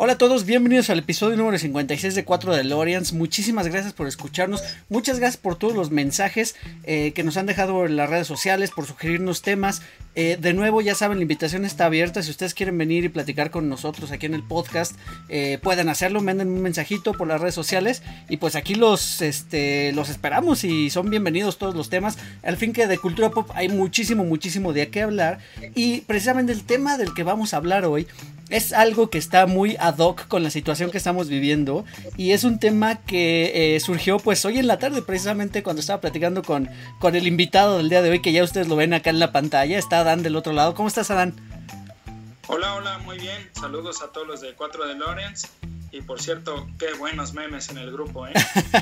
Hola a todos, bienvenidos al episodio número 56 de 4 de Lorians. Muchísimas gracias por escucharnos. Muchas gracias por todos los mensajes eh, que nos han dejado en las redes sociales, por sugerirnos temas. Eh, de nuevo, ya saben, la invitación está abierta. Si ustedes quieren venir y platicar con nosotros aquí en el podcast, eh, pueden hacerlo. Manden un mensajito por las redes sociales. Y pues aquí los, este, los esperamos y son bienvenidos todos los temas. Al fin que de cultura pop hay muchísimo, muchísimo de qué hablar. Y precisamente el tema del que vamos a hablar hoy es algo que está muy ad hoc con la situación que estamos viviendo y es un tema que eh, surgió pues hoy en la tarde precisamente cuando estaba platicando con, con el invitado del día de hoy que ya ustedes lo ven acá en la pantalla, está Adán del otro lado. ¿Cómo estás Adán? Hola, hola, muy bien. Saludos a todos los de 4 de Lawrence. Y por cierto, qué buenos memes en el grupo, ¿eh?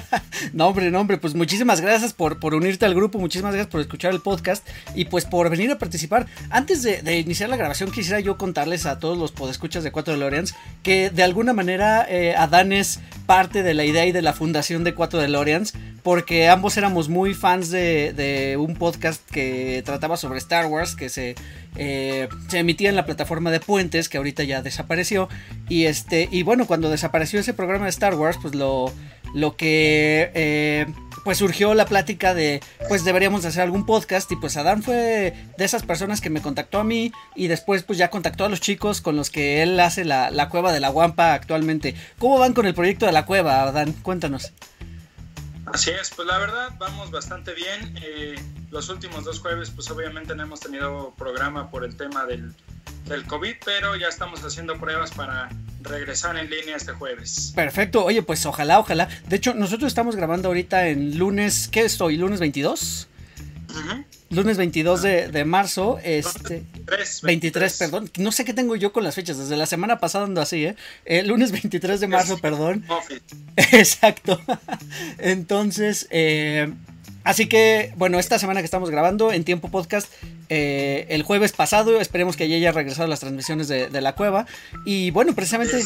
no, hombre, no, hombre, pues muchísimas gracias por, por unirte al grupo, muchísimas gracias por escuchar el podcast y pues por venir a participar. Antes de, iniciar la grabación, quisiera yo contarles a todos los podescuchas de 4 de Loreans que de alguna manera eh, Adán es parte de la idea y de la fundación de 4 de Loreans, porque ambos éramos muy fans de, de un podcast que trataba sobre Star Wars, que se eh, se emitía en la plataforma de Puentes, que ahorita ya desapareció. Y este, y bueno, cuando desapareció ese programa de Star Wars, pues lo, lo que eh, pues surgió la plática de pues deberíamos hacer algún podcast. Y pues Adán fue de esas personas que me contactó a mí. Y después pues ya contactó a los chicos con los que él hace la, la cueva de la Guampa actualmente. ¿Cómo van con el proyecto de la cueva, Adán? Cuéntanos. Así es, pues la verdad vamos bastante bien. Eh, los últimos dos jueves, pues obviamente no hemos tenido programa por el tema del, del COVID, pero ya estamos haciendo pruebas para regresar en línea este jueves. Perfecto, oye, pues ojalá, ojalá. De hecho, nosotros estamos grabando ahorita en lunes, ¿qué estoy? ¿Lunes 22? Lunes 22 de, marzo, este... 23, perdón. No sé qué tengo yo con las fechas, desde la semana pasada ando así, ¿eh? eh lunes 23 de marzo, perdón. Exacto. Entonces, eh, Así que, bueno, esta semana que estamos grabando en tiempo podcast, eh, el jueves pasado, esperemos que ya haya regresado las transmisiones de, la cueva. Y bueno, precisamente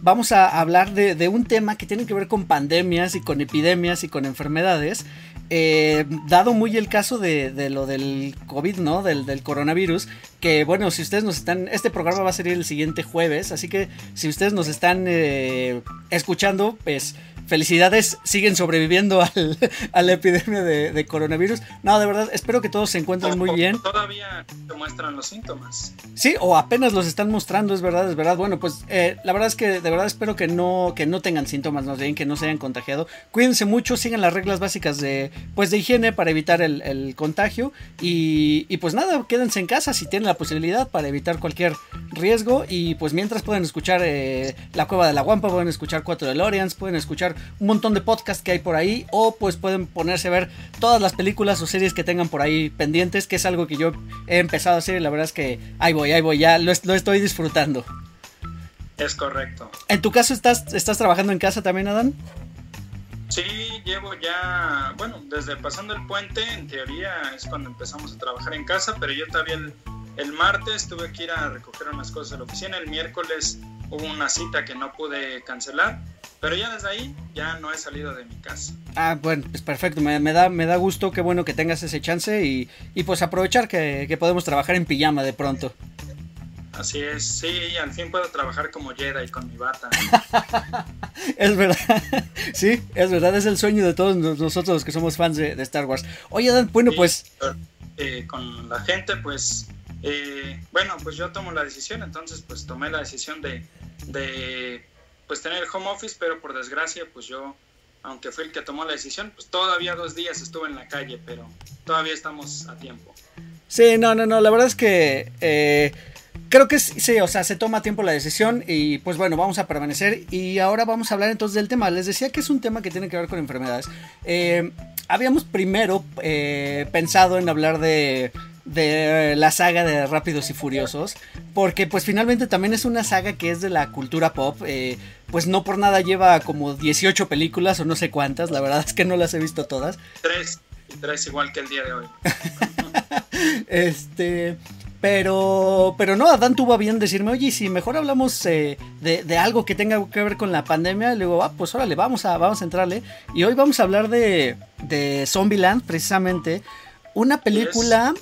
vamos a hablar de, un tema que tiene que ver con pandemias y con epidemias y con enfermedades. Eh, dado muy el caso de, lo del COVID, ¿no? Del, coronavirus. Que bueno, si ustedes nos están. Este programa va a salir el siguiente jueves. Así que si ustedes nos están eh, escuchando, pues felicidades, siguen sobreviviendo al, a la epidemia de, coronavirus. No, de verdad, espero que todos se encuentren muy bien. Todavía te muestran los síntomas. Sí, o apenas los están mostrando, es verdad, es verdad. Bueno, pues eh, la verdad es que de verdad espero que no, que no tengan síntomas, no bien, que no se hayan contagiado. Cuídense mucho, sigan las reglas básicas de, pues, de higiene para evitar el, contagio. Y, y, pues nada, quédense en casa si tienen la posibilidad para evitar cualquier riesgo. Y pues mientras pueden escuchar eh, La Cueva de la Guampa, pueden escuchar Cuatro de Lorians, pueden escuchar un montón de podcasts que hay por ahí o pues pueden ponerse a ver todas las películas o series que tengan por ahí pendientes, que es algo que yo he empezado a hacer y la verdad es que ahí voy, ahí voy, ya lo, estoy disfrutando. Es correcto. ¿En tu caso estás, estás trabajando en casa también, Adán? Sí, llevo ya, bueno, desde pasando el puente, en teoría es cuando empezamos a trabajar en casa, pero yo todavía el, el martes tuve que ir a recoger unas cosas de la oficina, el miércoles hubo una cita que no pude cancelar, pero ya desde ahí ya no he salido de mi casa. Ah, bueno, pues perfecto, me, da, me da gusto, qué bueno que tengas ese chance y, pues aprovechar que, que, podemos trabajar en pijama de pronto. Así es, sí, al fin puedo trabajar como Jedi con mi bata. es verdad, sí, es verdad, es el sueño de todos nosotros que somos fans de, Star Wars. Oye, Dan, bueno, pues... Eh, con la gente, pues eh, bueno, pues yo tomo la decisión, entonces pues tomé la decisión de, de pues tener el home office, pero por desgracia pues yo, aunque fue el que tomó la decisión, pues todavía dos días estuve en la calle, pero todavía estamos a tiempo. Sí, no, no, no, la verdad es que eh, creo que sí, o sea, se toma tiempo la decisión y pues bueno, vamos a permanecer y ahora vamos a hablar entonces del tema. Les decía que es un tema que tiene que ver con enfermedades. Eh, habíamos primero pensado en hablar de de la saga de Rápidos y Furiosos, porque pues finalmente también es una saga que es de la cultura pop, eh, pues no por nada lleva como 18 películas o no sé cuántas, la verdad es que no las he visto todas. Tres, tres igual que el día de hoy. este, Pero, pero no, Adán tuvo a bien decirme, oye, si mejor hablamos eh, de, algo que tenga que ver con la pandemia, le digo, ah, pues órale, vamos a, vamos a entrarle. Y hoy vamos a hablar de, de Zombieland, precisamente. Una película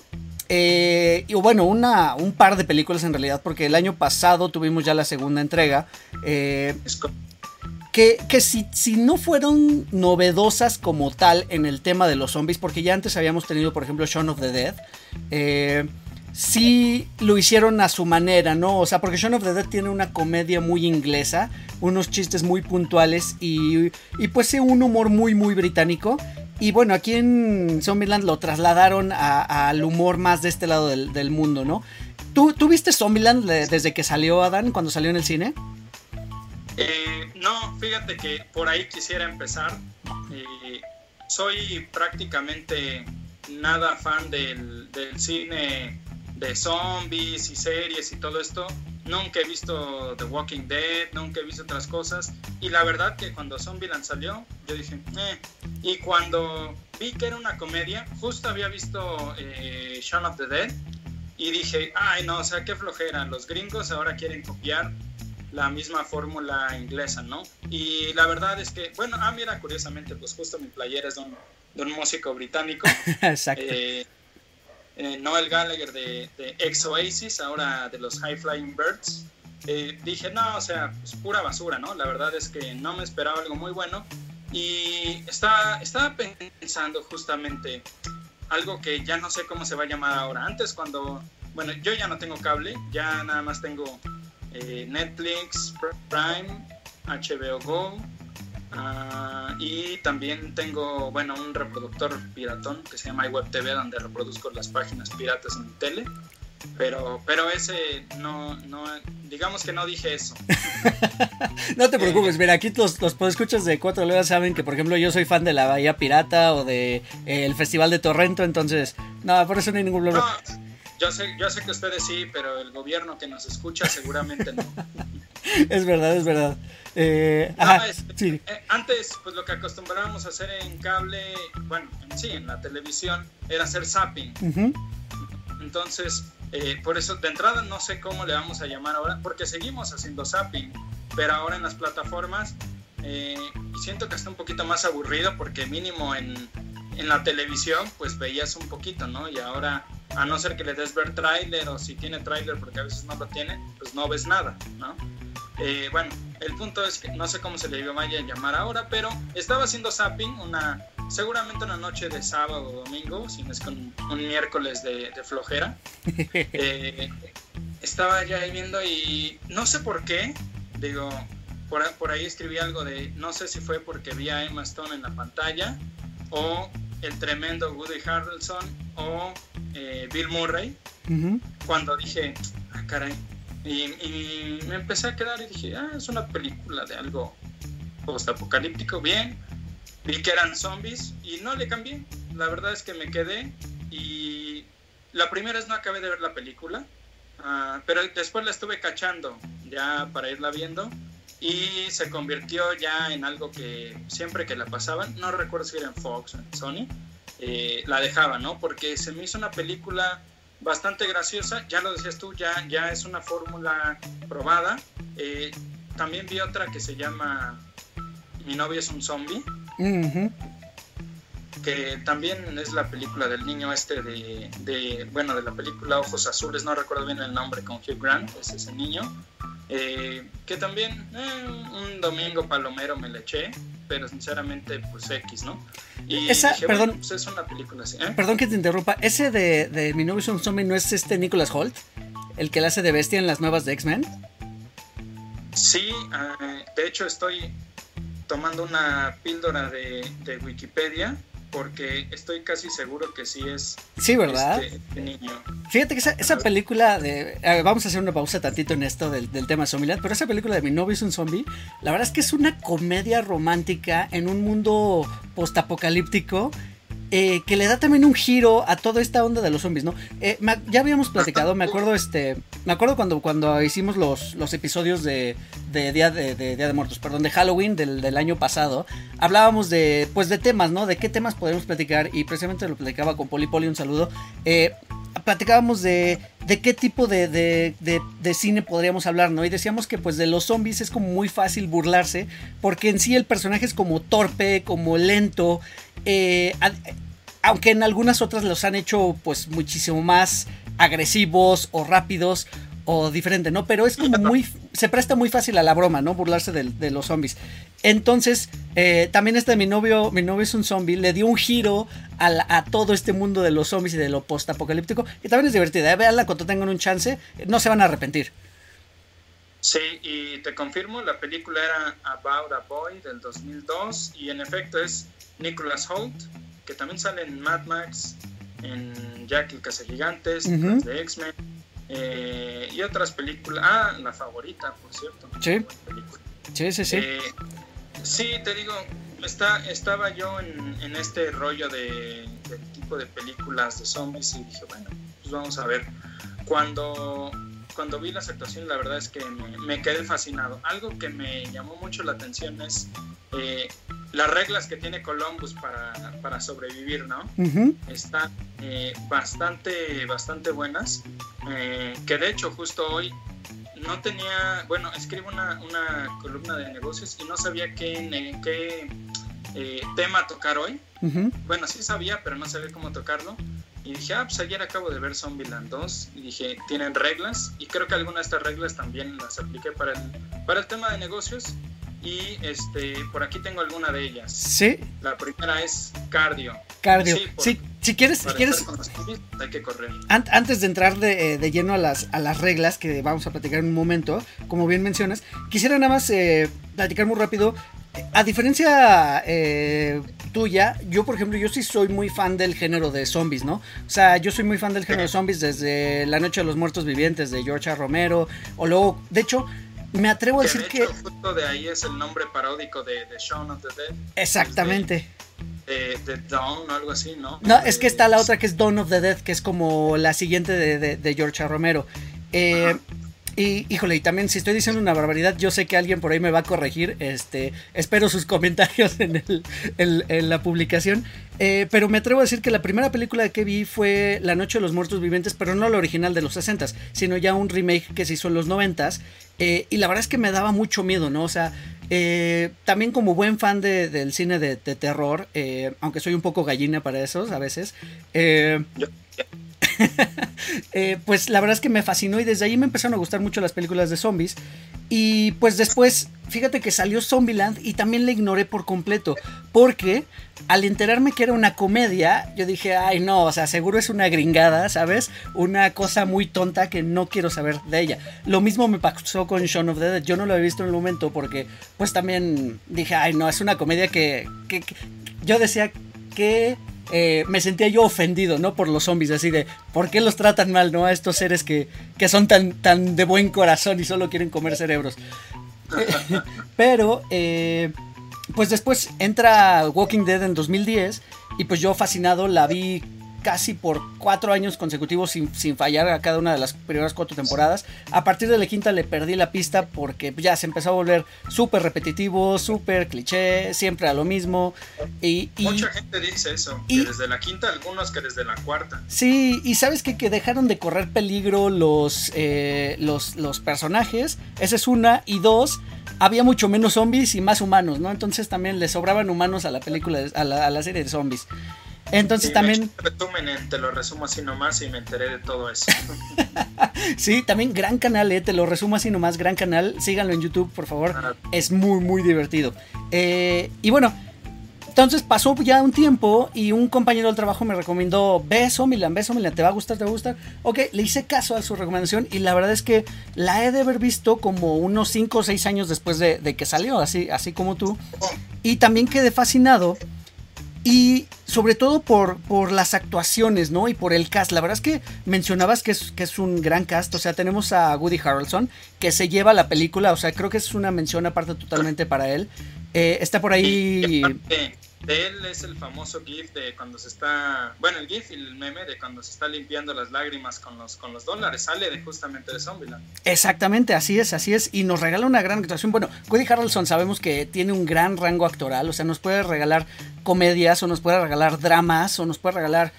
eh, y bueno, una, un par de películas en realidad, porque el año pasado tuvimos ya la segunda entrega. Eh, que, que si, si, no fueron novedosas como tal en el tema de los zombies, porque ya antes habíamos tenido, por ejemplo, Shaun of the Dead. Eh, sí lo hicieron a su manera, ¿no? O sea, porque Shaun of the Dead tiene una comedia muy inglesa, unos chistes muy puntuales y, y pues sí, un humor muy, muy británico. Y bueno, aquí en Zombieland lo trasladaron al humor más de este lado del, mundo, ¿no? ¿Tú, ¿Tú, viste Zombieland desde que salió Adán, cuando salió en el cine? Eh, no, fíjate que por ahí quisiera empezar. Eh, soy prácticamente nada fan del, del cine de zombies y series y todo esto. Nunca he visto The Walking Dead, nunca he visto otras cosas. Y la verdad que cuando Zombieland salió, yo dije, eh. Y cuando vi que era una comedia, justo había visto eh, Shaun of the Dead. Y dije, ay no, o sea, qué flojera. Los gringos ahora quieren copiar la misma fórmula inglesa, ¿no? Y la verdad es que, bueno, ah, mira, curiosamente, pues justo mi playera es de un, de un músico británico. Exacto. Eh, eh, Noel Gallagher de, de, ex Oasis, ahora de los High Flying Birds. Eh, dije, no, o sea, pues pura basura, ¿no? La verdad es que no me esperaba algo muy bueno. Y estaba, estaba pensando justamente algo que ya no sé cómo se va a llamar ahora. Antes cuando, bueno, yo ya no tengo cable, ya nada más tengo eh, Netflix, Prime, HBO Go, Ah, y también tengo, bueno, un reproductor piratón que se llama iWeb TV, donde reproduzco las páginas piratas en tele. Pero, pero ese no, no, digamos que no dije eso. no te preocupes, mira, aquí los, los escuchas de Cuatro Legas saben que, por ejemplo, yo soy fan de la Bahía Pirata o de eh, el Festival de Torrento, entonces, no, por eso no hay ningún problema. Yo sé, yo sé que ustedes sí, pero el gobierno que nos escucha seguramente no. es verdad, es verdad. Eh, eh, antes, pues lo que acostumbrábamos a hacer en cable, bueno, sí, en la televisión, era hacer zapping. Entonces, eh, por eso, de entrada, no sé cómo le vamos a llamar ahora, porque seguimos haciendo zapping, pero ahora en las plataformas, y siento que está un poquito más aburrido, porque mínimo en, en la televisión, pues veías un poquito, ¿no? Y ahora, a no ser que le des ver tráiler, o si tiene tráiler, porque a veces no lo tiene, pues no ves nada, ¿no? Eh, bueno, el punto es que no sé cómo se le vaya a llamar ahora, pero estaba haciendo zapping una, seguramente una noche de sábado o domingo, si no es con un miércoles de, flojera. Eh, estaba ya viendo y no sé por qué, digo, por, por, ahí escribí algo de, no sé si fue porque vi a Emma Stone en la pantalla o el tremendo Woody Harrelson o eh, Bill Murray, cuando dije, ah, caray, y, me empecé a quedar y dije, ah, es una película de algo post-apocalíptico, bien. Vi que eran zombies y no le cambié. La verdad es que me quedé y la primera vez no acabé de ver la película, ah, pero después la estuve cachando ya para irla viendo y se convirtió ya en algo que siempre que la pasaban, no recuerdo si era en Fox o en Sony, eh, la dejaba, ¿no? Porque se me hizo una película bastante graciosa, ya lo decías tú, ya, ya es una fórmula probada. Eh, también vi otra que se llama Mi novio es un zombie, que también es la película del niño este de, bueno, de la película Ojos Azules, no recuerdo bien el nombre, con Hugh Grant, es ese niño. Eh, que también eh, un domingo palomero me le eché, pero sinceramente pues X, ¿no? Y Esa, perdón, pues es una película así. ¿eh? Perdón que te interrumpa, ese de, de Mi novio es un zombie no es este Nicholas Holt, el que le hace de bestia en las nuevas de X-Men. Sí, de hecho estoy tomando una píldora de, de Wikipedia porque estoy casi seguro que sí es. Sí, ¿verdad? Este, niño. Fíjate que esa, película de. vamos a hacer una pausa tantito en esto del, del tema Zombieland, pero esa película de Mi novio es un zombie, la verdad es que es una comedia romántica en un mundo postapocalíptico eh, que le da también un giro a toda esta onda de los zombies, ¿no? Eh, ya habíamos platicado, me acuerdo este, me acuerdo cuando, cuando hicimos los, los episodios de, Día de, Día de Muertos, perdón, de Halloween del, año pasado, hablábamos de, pues de temas, ¿no? De qué temas podemos platicar y precisamente lo platicaba con Poli Poli, un saludo. Eh, platicábamos de, de qué tipo de, de, de, cine podríamos hablar, ¿no? Y decíamos que pues de los zombies es como muy fácil burlarse, porque en sí el personaje es como torpe, como lento, eh, aunque en algunas otras los han hecho pues muchísimo más agresivos o rápidos o diferente, ¿no? Pero es como muy, se presta muy fácil a la broma, ¿no? Burlarse de, los zombies. Entonces, eh, también este mi novio, mi novio es un zombie, le dio un giro a, todo este mundo de los zombies y de lo postapocalíptico. Y también es divertida, ¿eh? Veanla cuando tengan un chance, no se van a arrepentir. Sí, y te confirmo, la película era About a Boy del 2002 y en efecto es Nicholas Holt, que también sale en Mad Max, en Jack el Cazagigantes, Gigantes, de X-Men eh, y otras películas. Ah, la favorita, por cierto. Sí. Sí, sí, sí. Eh, sí, te digo, está, estaba yo en, este rollo de, tipo de películas de zombies y dije, bueno, pues vamos a ver. Cuando, cuando vi las actuaciones, la verdad es que me, quedé fascinado. Algo que me llamó mucho la atención es eh, las reglas que tiene Columbus para, sobrevivir, ¿no? Están eh, bastante, bastante buenas. Eh, que de hecho, justo hoy no tenía, bueno, escribo una, columna de negocios y no sabía qué, qué eh, tema tocar hoy. Bueno, sí sabía, pero no sabía cómo tocarlo. Y dije, ah, pues ayer acabo de ver Zombieland 2 y dije, tienen reglas y creo que algunas de estas reglas también las apliqué para el, para el tema de negocios y este por aquí tengo alguna de ellas. Sí. La primera es cardio. Cardio. Sí, si quieres, si quieres hay que correr. antes de entrar de, de, lleno a las, a las reglas que vamos a platicar en un momento, como bien mencionas, quisiera nada más eh, platicar muy rápido. A diferencia eh, tuya, yo por ejemplo, yo sí soy muy fan del género de zombies, ¿no? O sea, yo soy muy fan del género de zombies desde La Noche de los Muertos Vivientes de George A. Romero, o luego, de hecho, me atrevo a decir de que. Justo de ahí es el nombre paródico de, de Shaun of the Dead. Exactamente. De, de, Dawn o algo así, ¿no? No, es que está la otra que es Dawn of the Dead, que es como la siguiente de, de George. Romero. Eh, y híjole, y también si estoy diciendo una barbaridad, yo sé que alguien por ahí me va a corregir. Este, espero sus comentarios en, el, en, la publicación. Eh, pero me atrevo a decir que la primera película que vi fue La Noche de los Muertos Vivientes, pero no la original de los 60, sino ya un remake que se hizo en los 90. Eh, y la verdad es que me daba mucho miedo, ¿no? O sea, eh, también como buen fan del cine de, terror, aunque soy un poco gallina para esos a veces. Eh, pues la verdad es que me fascinó y desde ahí me empezaron a gustar mucho las películas de zombies. Y pues después, fíjate que salió Zombieland y también la ignoré por completo. Porque al enterarme que era una comedia, yo dije, ay no, o sea, seguro es una gringada, ¿sabes? Una cosa muy tonta que no quiero saber de ella. Lo mismo me pasó con Shaun of the Dead. Yo no lo había visto en el momento porque pues también dije, ay no, es una comedia que, que yo decía que eh, me sentía yo ofendido, ¿no? Por los zombies, así de, ¿por qué los tratan mal, ¿no? A estos seres que, que son tan, tan de buen corazón y solo quieren comer cerebros. Pero, eh, pues después entra Walking Dead en 2010 y pues yo fascinado la vi casi por cuatro años consecutivos sin, sin, fallar a cada una de las primeras cuatro temporadas. A partir de la quinta le perdí la pista porque ya se empezó a volver súper repetitivo, súper cliché, siempre a lo mismo. Y, Mucha gente dice eso, y, que desde la quinta, algunos que desde la cuarta. Sí, y sabes que, que dejaron de correr peligro los, eh, los, los personajes, esa es una, y dos, había mucho menos zombies y más humanos, ¿no? Entonces también le sobraban humanos a la película, a la, a la serie de zombies. Entonces también... te lo resumo así nomás y me enteré de todo eso. sí, también gran canal, eh, te lo resumo así nomás, gran canal. Síganlo en YouTube, por favor. Ah. Es muy, muy divertido. Eh, y bueno, entonces pasó ya un tiempo y un compañero del trabajo me recomendó, beso Milan, beso Milan, te va a gustar, te va a gustar. Ok, le hice caso a su recomendación y la verdad es que la he de haber visto como unos 5 o 6 años después de, de, que salió, así, así como tú. Oh. Y también quedé fascinado y sobre todo por, por las actuaciones, ¿no? Y por el cast. La verdad es que mencionabas que es, que es un gran cast. O sea, tenemos a Woody Harrelson, que se lleva la película. O sea, creo que es una mención aparte totalmente para él. Eh, está por ahí de él es el famoso GIF de cuando se está, bueno, el GIF y el meme de cuando se está limpiando las lágrimas con los, con los dólares, sale de justamente de Zombieland. Exactamente, así es, así es, y nos regala una gran actuación. Bueno, Woody Harrelson sabemos que tiene un gran rango actoral, o sea, nos puede regalar comedias, o nos puede regalar dramas, o nos puede regalar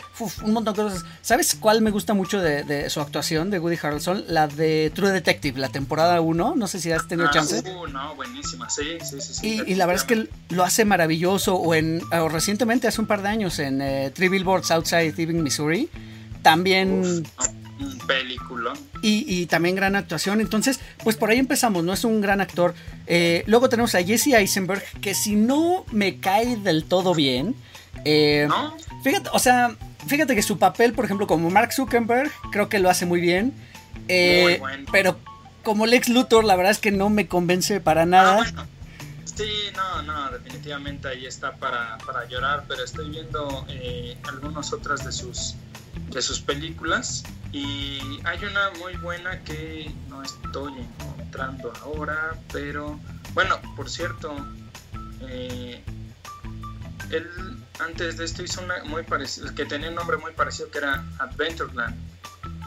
un montón de cosas. ¿Sabes cuál me gusta mucho de, su actuación de Woody Harrelson? La de True Detective, la temporada 1. No sé si has tenido ah, chance. Uh, no, buenísima, sí, sí, sí. y, la verdad es que lo hace maravilloso. O, en, recientemente, hace un par de años, en eh, Three Billboards Outside Ebbing, Missouri. También. un película. Y, también gran actuación. Entonces, pues por ahí empezamos, ¿no? Es un gran actor. Eh, luego tenemos a Jesse Eisenberg, que si no me cae del todo bien. Eh, fíjate, o sea, fíjate que su papel, por ejemplo, como Mark Zuckerberg, creo que lo hace muy bien. Eh, pero como Lex Luthor, la verdad es que no me convence para nada. Ah, sí, no, no, definitivamente ahí está para, para llorar, pero estoy viendo algunas otras de sus de sus películas y hay una muy buena que no estoy encontrando ahora, pero bueno, por cierto, eh, él antes de esto hizo una muy parecida, que tenía un nombre muy parecido que era Adventureland.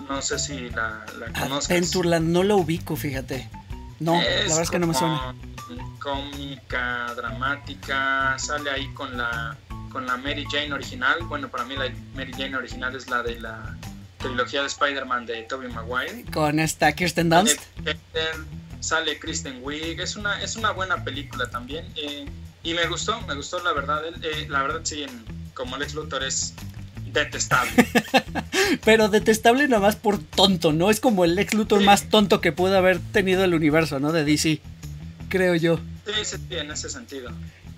No sé si la, la conozcas. Adventureland no lo ubico, fíjate. No, la verdad es que no me suena. Cómica, dramática, sale ahí con la con la Mary Jane original. Bueno, para mí la Mary Jane original es la de la trilogía de Spider-Man de Tobey Maguire. Con esta Kirsten Dunst. Sale Kristen Wiig. Es una, es una buena película también. Eh, y me gustó, me gustó la verdad. Eh, la verdad sí, como Alex Luthor es detestable. Pero detestable nada más por tonto, ¿no? Es como el Lex Luthor más tonto que pudo haber tenido el universo, ¿no? De DC, creo yo. Sí, sí, en ese sentido.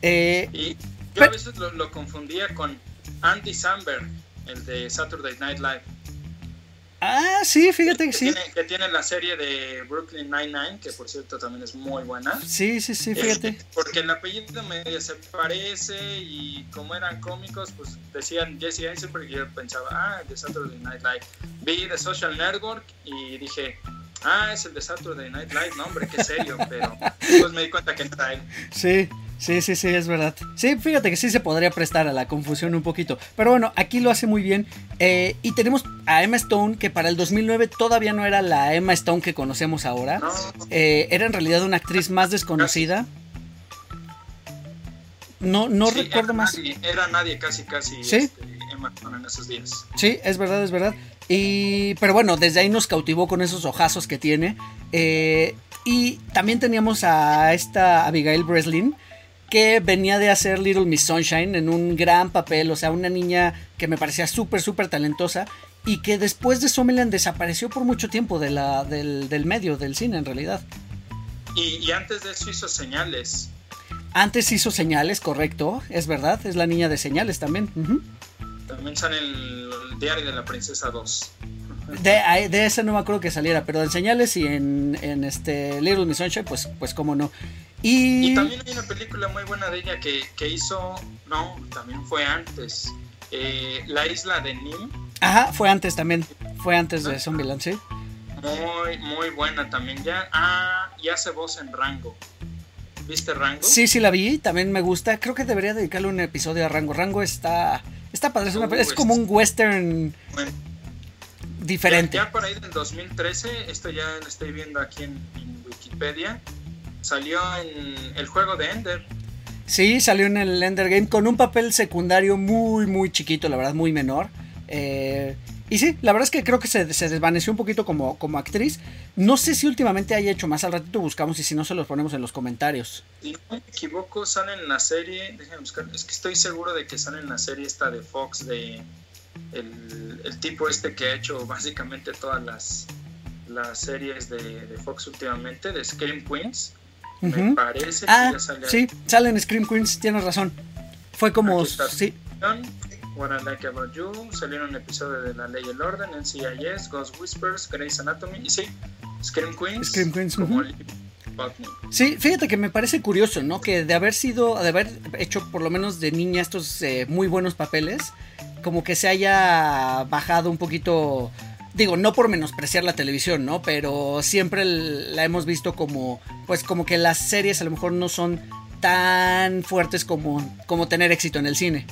Eh, y yo a veces lo, confundía con Andy Samberg, el de Saturday Night Live. Ah, sí, fíjate que, sí. que tiene la serie de Brooklyn Nine-Nine, que por cierto también es muy buena. Sí, sí, sí, fíjate. Este, porque el apellido medio se parece y como eran cómicos, pues decían Jesse Eisenberg y yo pensaba, ah, de Saturday Night Live. Vi The Social Network y dije, ah, es el de Saturday Night Live, no hombre, qué serio, pero después me di cuenta que era él. Sí. Sí, sí, sí, es verdad. Sí, fíjate que sí se podría prestar a la confusión un poquito. Pero bueno, aquí lo hace muy bien. Eh, y tenemos a Emma Stone, que para el 2009 todavía no era la Emma Stone que conocemos ahora. Eh, era en realidad una actriz más desconocida. No, no recuerdo más. era nadie casi, casi ¿Sí? Este, Emma Stone en esos días. Sí, es verdad, es verdad. Y, pero bueno, desde ahí nos cautivó con esos ojazos que tiene. Eh, y también teníamos a esta Abigail Breslin que venía de hacer Little Miss Sunshine en un gran papel, o sea, una niña que me parecía súper, súper talentosa y que después de Zombieland desapareció por mucho tiempo de la, del, medio, del cine en realidad. Y, antes de eso hizo señales. Antes hizo señales, correcto, es verdad, es la niña de señales también. También sale el Diario de la Princesa 2. De, de ese no me acuerdo que saliera, pero en señales y en, en este Little Miss Sunshine, pues, pues cómo no. Y... también hay una película muy buena de ella que, que hizo, no, también fue antes, eh, La isla de Nim. Ajá, fue antes también, fue antes de Zombieland, sí. Muy, muy buena también ya. Ah, y hace voz en Rango. ¿Viste Rango? Sí, sí la vi, también me gusta. Creo que debería dedicarle un episodio a Rango. Rango está, está padre, es, uh, es como un western diferente. Ya, por ahí del 2013, esto ya lo estoy viendo aquí en Wikipedia salió en el juego de Ender. Sí, salió en el Ender Game con un papel secundario muy, muy chiquito, la verdad, muy menor. Eh, y sí, la verdad es que creo que se, desvaneció un poquito como, como actriz. No sé si últimamente haya hecho más, al ratito buscamos y si no se los ponemos en los comentarios. Si no me equivoco, sale en la serie, déjenme buscar, es que estoy seguro de que sale en la serie esta de Fox, de el, el tipo este que ha hecho básicamente todas las, las series de, de Fox últimamente, de Scream Queens. Me parece que ah, ya sale Sí, salen Scream Queens, tienes razón. Fue como. Sí. What I Like About You, salieron episodios de La Ley y el Orden, NCIS, Ghost Whispers, Grey's Anatomy y sí, Scream Queens. Scream Queens. Sí, fíjate que me parece curioso, ¿no? Que de haber sido, de haber hecho por lo menos de niña estos eh, muy buenos papeles, como que se haya bajado un poquito digo, no por menospreciar la televisión, ¿no? Pero siempre la hemos visto como, pues como que las series a lo mejor no son tan fuertes como, como tener éxito en el cine.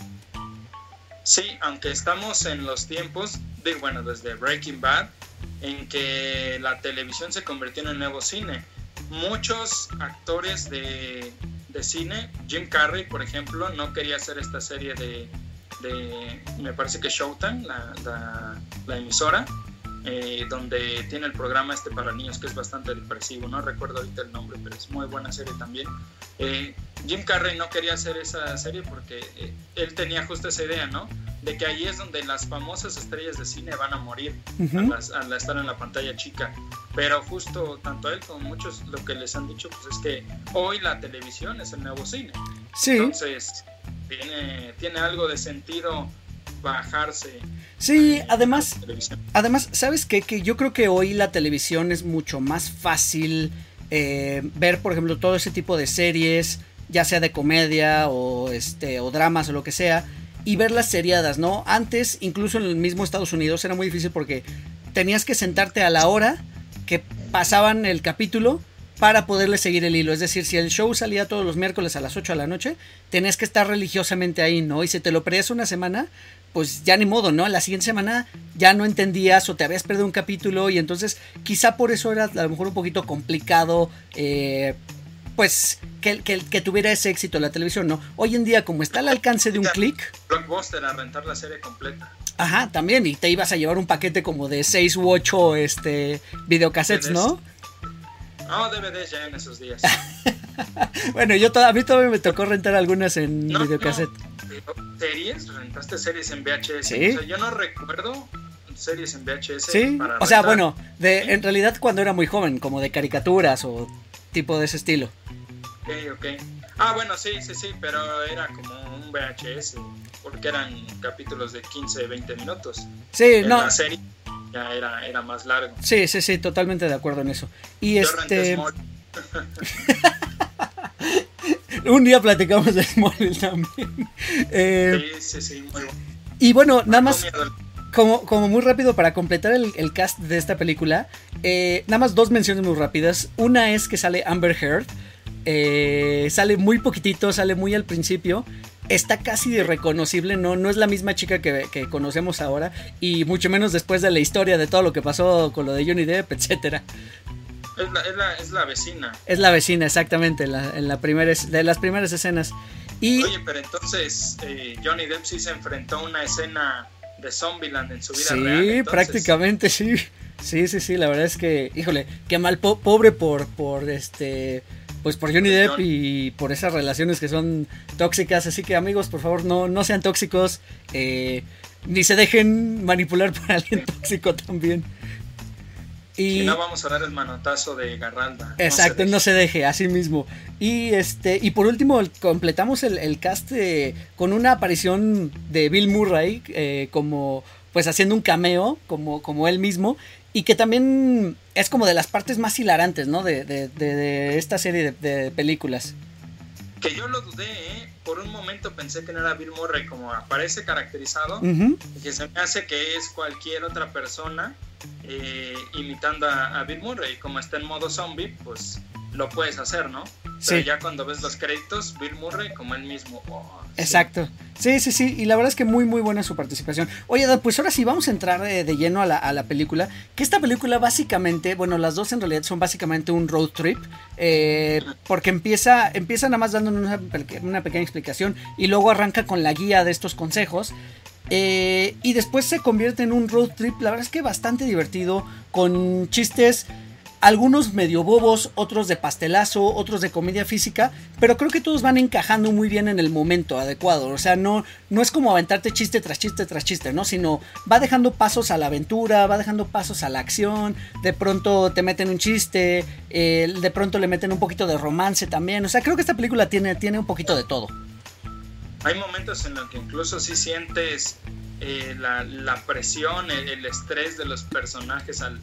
Sí, aunque estamos en los tiempos, de, bueno, desde Breaking Bad, en que la televisión se convirtió en el nuevo cine. Muchos actores de, de cine. Jim Carrey, por ejemplo, no quería hacer esta serie de, me parece que Showtime, la, la, emisora, eh, donde tiene el programa este para niños que es bastante depresivo, no recuerdo ahorita el nombre, pero es muy buena serie también. Eh, Jim Carrey no quería hacer esa serie porque eh, él tenía justo esa idea, ¿no? De que ahí es donde las famosas estrellas de cine van a morir al, estar en la pantalla chica. Pero justo tanto él como muchos lo que les han dicho pues es que hoy la televisión es el nuevo cine. Sí. Entonces tiene, tiene algo de sentido bajarse. Sí, además, además, ¿sabes qué? Que yo creo que hoy la televisión es mucho más fácil eh, ver, por ejemplo, todo ese tipo de series, ya sea de comedia o, este, o dramas o lo que sea, y verlas seriadas, ¿no? Antes, incluso en el mismo Estados Unidos, era muy difícil porque tenías que sentarte a la hora que pasaban el capítulo para poderle seguir el hilo. Es decir, si el show salía todos los miércoles a las 8 de la noche, tenías que estar religiosamente ahí, ¿no? Y si te lo perdías una semana, pues ya ni modo, ¿no? La siguiente semana ya no entendías o te habías perdido un capítulo y entonces quizá por eso era a lo mejor un poquito complicado, eh, pues que, que, tuviera ese éxito la televisión, ¿no? Hoy en día, como está al alcance de un clic... Blockbuster a rentar la serie completa. Ajá, también, y te ibas a llevar un paquete como de 6 u 8 este, videocassettes, ¿no? No, DVDs ya en esos días. bueno, yo a mí todavía me tocó rentar algunas en videocassette. ¿Series? ¿Rentaste series en VHS? Sí. O sea, yo no recuerdo series en VHS. Sí, o sea, bueno, de, en realidad cuando era muy joven, como de caricaturas o tipo de ese estilo. Ok, ok. Ah, bueno, sí, sí, sí, pero era como un VHS, porque eran capítulos de 15, 20 minutos. Sí, no. La serie ya era, era más largo. Sí, sí, sí, totalmente de acuerdo en eso. Y este. Un día platicamos de Small también. Eh, sí, sí, sí, bueno. Y bueno, nada más. Como, como, muy rápido para completar el, cast de esta película, eh, nada más dos menciones muy rápidas. Una es que sale Amber Heard. Eh, sale muy poquitito, sale muy al principio está casi irreconocible, no, no es la misma chica que, conocemos ahora y mucho menos después de la historia de todo lo que pasó con lo de Johnny Depp, etcétera. Es la, es la, es la vecina. Es la vecina, exactamente, en la primera, de las primeras escenas. Y, Oye, pero entonces eh, Johnny Depp sí se enfrentó a una escena de Zombieland en su vida sí, real. Sí, prácticamente sí. Sí, sí, sí, la verdad es que, híjole, qué mal, pobre por, por este pues por Johnny Depp y por esas relaciones que son tóxicas. Así que amigos, por favor, no, no sean tóxicos. Eh, ni se dejen manipular por alguien tóxico también. Y no vamos a dar el manotazo de Garralda. Exacto, no se deje, así mismo. Y este, y por último, completamos el, cast eh, con una aparición de Bill Murray, eh, como pues haciendo un cameo, como, como él mismo y que también es como de las partes más hilarantes, ¿no? De, de, esta serie de, películas. Que yo lo dudé, ¿eh? Por un momento pensé que no era Bill Murray como aparece caracterizado, y que se me hace que es cualquier otra persona eh, imitando a, a, Bill Murray. Como está en modo zombie, pues lo puedes hacer, ¿no? Pero ya cuando ves los créditos, Bill Murray como él mismo. Oh, Exacto. Sí, sí, sí. Y la verdad es que muy, muy buena su participación. Oye, pues ahora sí vamos a entrar de, lleno a la, película. Que esta película básicamente, bueno, las dos en realidad son básicamente un road trip. Eh, porque empieza, empieza nada más dándonos una, una, pequeña explicación. Y luego arranca con la guía de estos consejos. Eh, y después se convierte en un road trip, la verdad es que bastante divertido. Con chistes algunos medio bobos, otros de pastelazo, otros de comedia física, pero creo que todos van encajando muy bien en el momento adecuado. O sea, no, no es como aventarte chiste tras chiste tras chiste, ¿no? Sino va dejando pasos a la aventura, va dejando pasos a la acción, de pronto te meten un chiste, eh, de pronto le meten un poquito de romance también. O sea, creo que esta película tiene, tiene un poquito de todo. Hay momentos en los que incluso sí sientes eh, la, presión, el, estrés de los personajes al,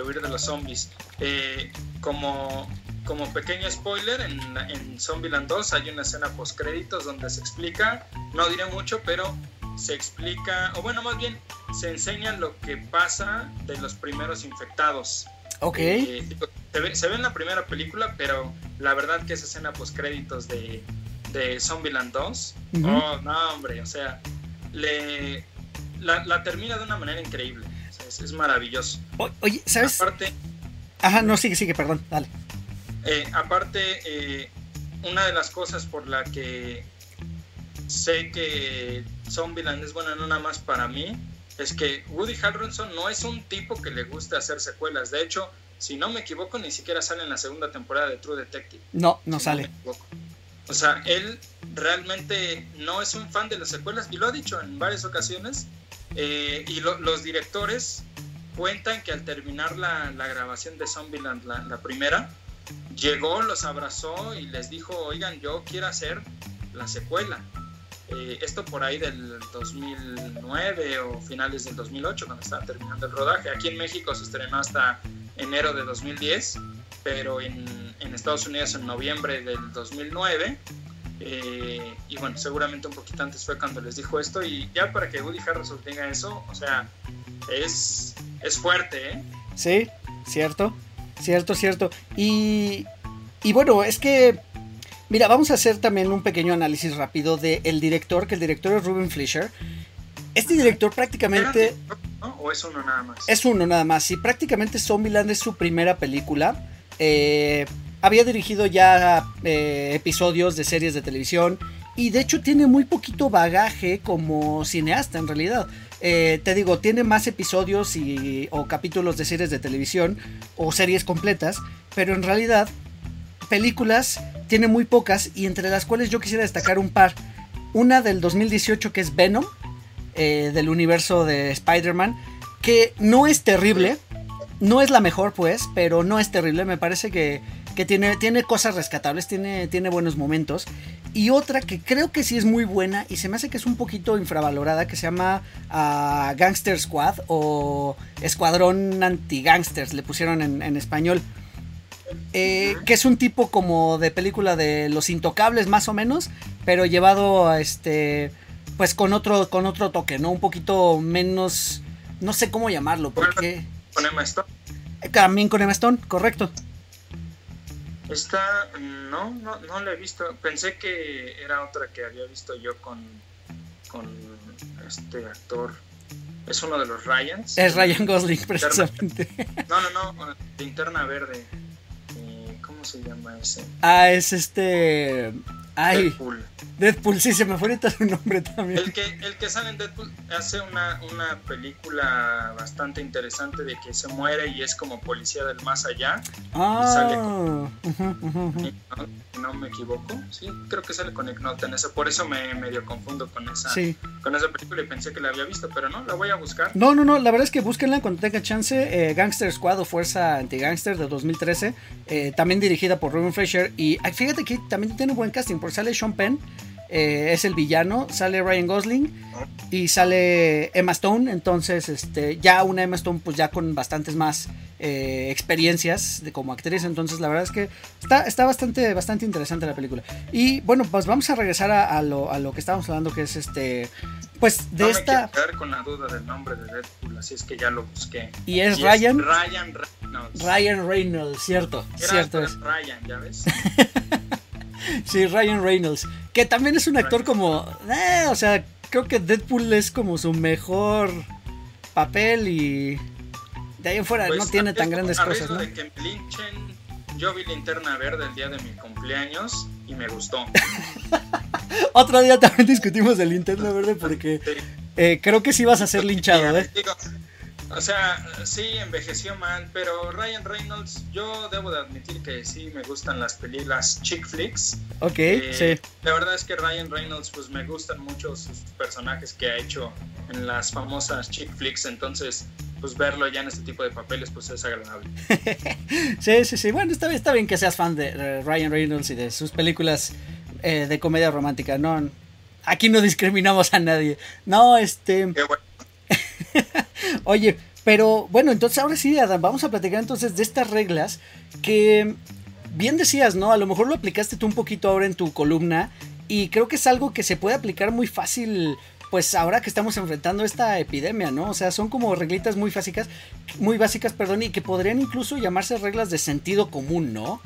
huir de los zombies. Eh, como, como pequeño spoiler, en, en Zombieland 2 hay una escena post créditos donde se explica, no diré mucho, pero se explica, o bueno, más bien se enseña lo que pasa de los primeros infectados. Ok. Eh, se, ve, se, ve, en la primera película, pero la verdad que esa escena post créditos de, de Zombieland 2, oh, no, hombre, o sea, le, la, termina de una manera increíble. es, maravilloso. oye, ¿sabes? Aparte. Ajá, no, sigue, sigue, perdón, dale. Eh, aparte, eh, una de las cosas por la que sé que Zombieland es buena no nada más para mí, es que Woody Harrelson no es un tipo que le guste hacer secuelas. De hecho, si no me equivoco, ni siquiera sale en la segunda temporada de True Detective. No, no sale. O sea, él realmente no es un fan de las secuelas y lo ha dicho en varias ocasiones. Eh, y los directores cuentan que al terminar la, grabación de Zombieland, la, la primera, llegó, los abrazó y les dijo, oigan, yo quiero hacer la secuela. Eh, esto por ahí del 2009 o finales del 2008, cuando estaba terminando el rodaje. Aquí en México se estrenó hasta enero de 2010, pero en, en Estados Unidos en noviembre del 2009. Eh, y bueno, seguramente un poquito antes fue cuando les dijo esto. Y ya para que Woody Harrelson tenga eso, o sea, es, es fuerte, ¿eh? Sí, cierto, cierto, cierto. Y, y bueno, es que Mira, vamos a hacer también un pequeño análisis rápido del director, que el director es Ruben Fleischer. Este director prácticamente... ¿O es uno nada más? Es uno nada más, y prácticamente Zombieland es su primera película. Eh, había dirigido ya eh, episodios de series de televisión y de hecho tiene muy poquito bagaje como cineasta en realidad. Eh, te digo, tiene más episodios y, o capítulos de series de televisión o series completas, pero en realidad películas tiene muy pocas y entre las cuales yo quisiera destacar un par. Una del 2018 que es Venom, del universo de Spider-Man, que no es terrible, no es la mejor pues, pero no es terrible, me parece que, tiene, tiene cosas rescatables, tiene, tiene buenos momentos. Y otra que creo que sí es muy buena y se me hace que es un poquito infravalorada, que se llama ah, Gangster Squad o Escuadrón Anti-Gangsters, le pusieron en, en español. Eh, que es un tipo como de película de Los Intocables más o menos, pero llevado a este, pues con otro, con otro toque, ¿no? Un poquito menos, no sé cómo llamarlo, porque... Con Emma Stone. También con Emma Stone, correcto. Esta, no, no, no la he visto. Pensé que era otra que había visto yo con, con este actor. Es uno de los Ryans. Es Ryan Gosling, precisamente. No, no, no, Linterna Verde se llama ese? Ah, es este. Ay, Deadpool. Deadpool, sí, se me fue ahorita su nombre también. El que, el que sale en Deadpool hace una, una película bastante interesante de que se muere y es como policía del más allá. Ah, y sale con, no, me equivoco, sí, creo que sale con Ignota en eso. Por eso me medio confundo con esa, con esa película y pensé que la había visto, pero no, la voy a buscar. No, no, no, la verdad es que búsquenla cuando tenga chance. Eh, Gangster Squad o Fuerza Anti-Gangster de 2013, eh, también dirigida por Ruben Fisher. Y fíjate que también tiene buen casting, porque sale Sean Penn. Eh, es el villano, sale Ryan Gosling y sale Emma Stone, entonces este, ya una Emma Stone pues ya con bastantes más eh, experiencias de como actriz, entonces la verdad es que está, está bastante, bastante interesante la película. Y bueno, pues vamos a regresar a, lo, a lo que estábamos hablando, que es este, pues de esta... Me con la duda del nombre de Deadpool, así es que ya lo busqué. Y es Ryan... Ryan Reynolds. Ryan Reynolds, cierto. cierto es. Ryan, ya ves. sí, Ryan Reynolds. Que también es un actor como. Eh, o sea, creo que Deadpool es como su mejor papel y. De ahí en fuera no pues, tiene tan grandes cosas, ¿no? De que me linchen, yo vi Linterna Verde el día de mi cumpleaños y me gustó. Otro día también discutimos de Linterna Verde porque eh, creo que sí vas a ser linchado, ¿eh? O sea, sí, envejeció mal, pero Ryan Reynolds, yo debo de admitir que sí me gustan las películas chick flicks. Ok, eh, sí. La verdad es que Ryan Reynolds, pues me gustan mucho sus personajes que ha hecho en las famosas chick flicks, entonces, pues verlo ya en este tipo de papeles, pues es agradable. sí, sí, sí. Bueno, está, está bien que seas fan de Ryan Reynolds y de sus películas eh, de comedia romántica. No, aquí no discriminamos a nadie. No, este. Qué bueno. Oye, pero bueno, entonces ahora sí, Adam, vamos a platicar entonces de estas reglas que bien decías, ¿no? A lo mejor lo aplicaste tú un poquito ahora en tu columna y creo que es algo que se puede aplicar muy fácil pues ahora que estamos enfrentando esta epidemia, ¿no? O sea, son como reglitas muy básicas, muy básicas, perdón, y que podrían incluso llamarse reglas de sentido común, ¿no?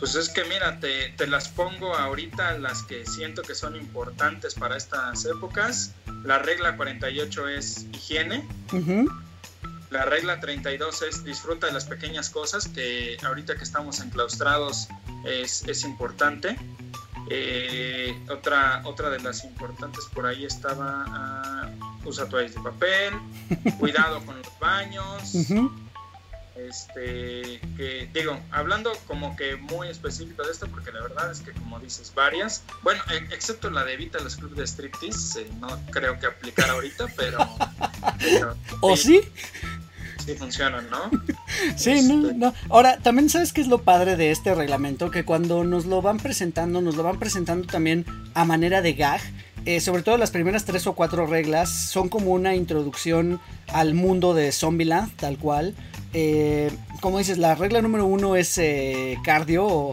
Pues es que mira, te, te, las pongo ahorita las que siento que son importantes para estas épocas. La regla 48 es higiene. la regla 32 es disfruta de las pequeñas cosas, que ahorita que estamos enclaustrados es, es importante. Eh, otra, otra de las importantes por ahí estaba ah, usa toallas de papel, cuidado con los baños. Este, que digo, hablando como que muy específico de esto, porque la verdad es que como dices, varias, bueno, e, excepto la de Evita los clubes de striptease, eh, no creo que aplicar ahorita, pero... ¿O sí? Sí funcionan, ¿no? sí, este, no, Ahora, también sabes qué es lo padre de este reglamento, que cuando nos lo van presentando, nos lo van presentando también a manera de gag. Eh, sobre todo las primeras tres o cuatro reglas son como una introducción al mundo de Zombieland, tal cual. Eh, como dices, la regla número uno es eh, cardio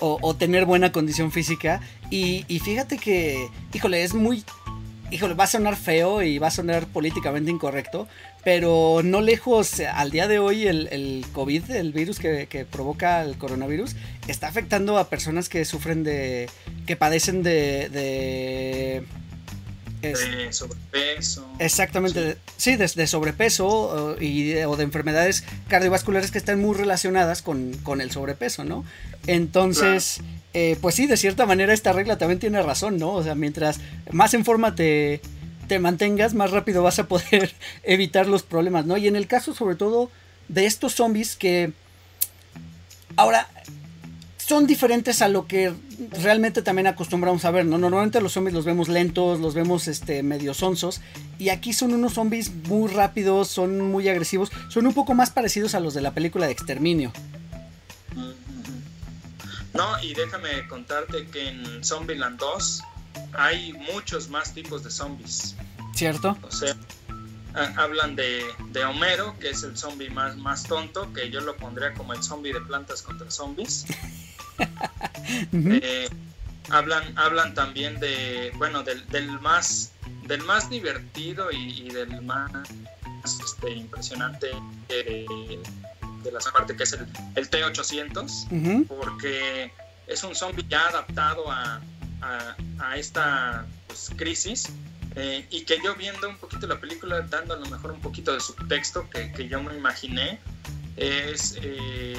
o, tener buena condición física. Y, y, fíjate que, híjole, es muy... Híjole, va a sonar feo y va a sonar políticamente incorrecto, pero no lejos, al día de hoy el, el COVID, el virus que, que, provoca el coronavirus, está afectando a personas que sufren de, que padecen de... de de sobrepeso. Exactamente, sí, de, sobrepeso o, y de, o de enfermedades cardiovasculares que están muy relacionadas con, con el sobrepeso, ¿no? Entonces, eh, pues sí, de cierta manera esta regla también tiene razón, ¿no? O sea, mientras más en forma te, te mantengas, más rápido vas a poder evitar los problemas, ¿no? Y en el caso sobre todo de estos zombies que ahora son diferentes a lo que realmente también acostumbramos a ver, ¿no? Normalmente los zombies los vemos lentos, los vemos este, medio sonsos, y aquí son unos zombies muy rápidos, son muy agresivos, son un poco más parecidos a los de la película de Exterminio. No, y déjame contarte que en Zombieland 2 hay muchos más tipos de zombies. ¿Cierto? O sea, hablan de, Homero, que es el zombie más, más tonto, que yo lo pondría como el zombie de plantas contra zombies. Eh, hablan, hablan también de, bueno, del, más del más divertido y, del más este, impresionante de, de la parte que es el, el T800, porque es un zombie ya adaptado a, a, esta pues, crisis eh, y que yo viendo un poquito la película, dando a lo mejor un poquito de subtexto que, que yo me imaginé, es eh,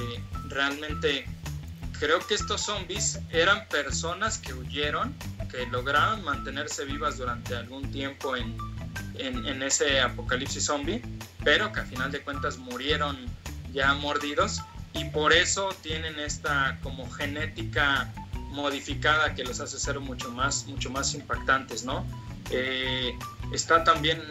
realmente, creo que estos zombies eran personas que huyeron, que lograron mantenerse vivas durante algún tiempo en, en, en ese apocalipsis zombie, pero que a final de cuentas murieron ya mordidos y por eso tienen esta como genética modificada que los hace ser mucho más, mucho más impactantes, ¿no? Eh, está también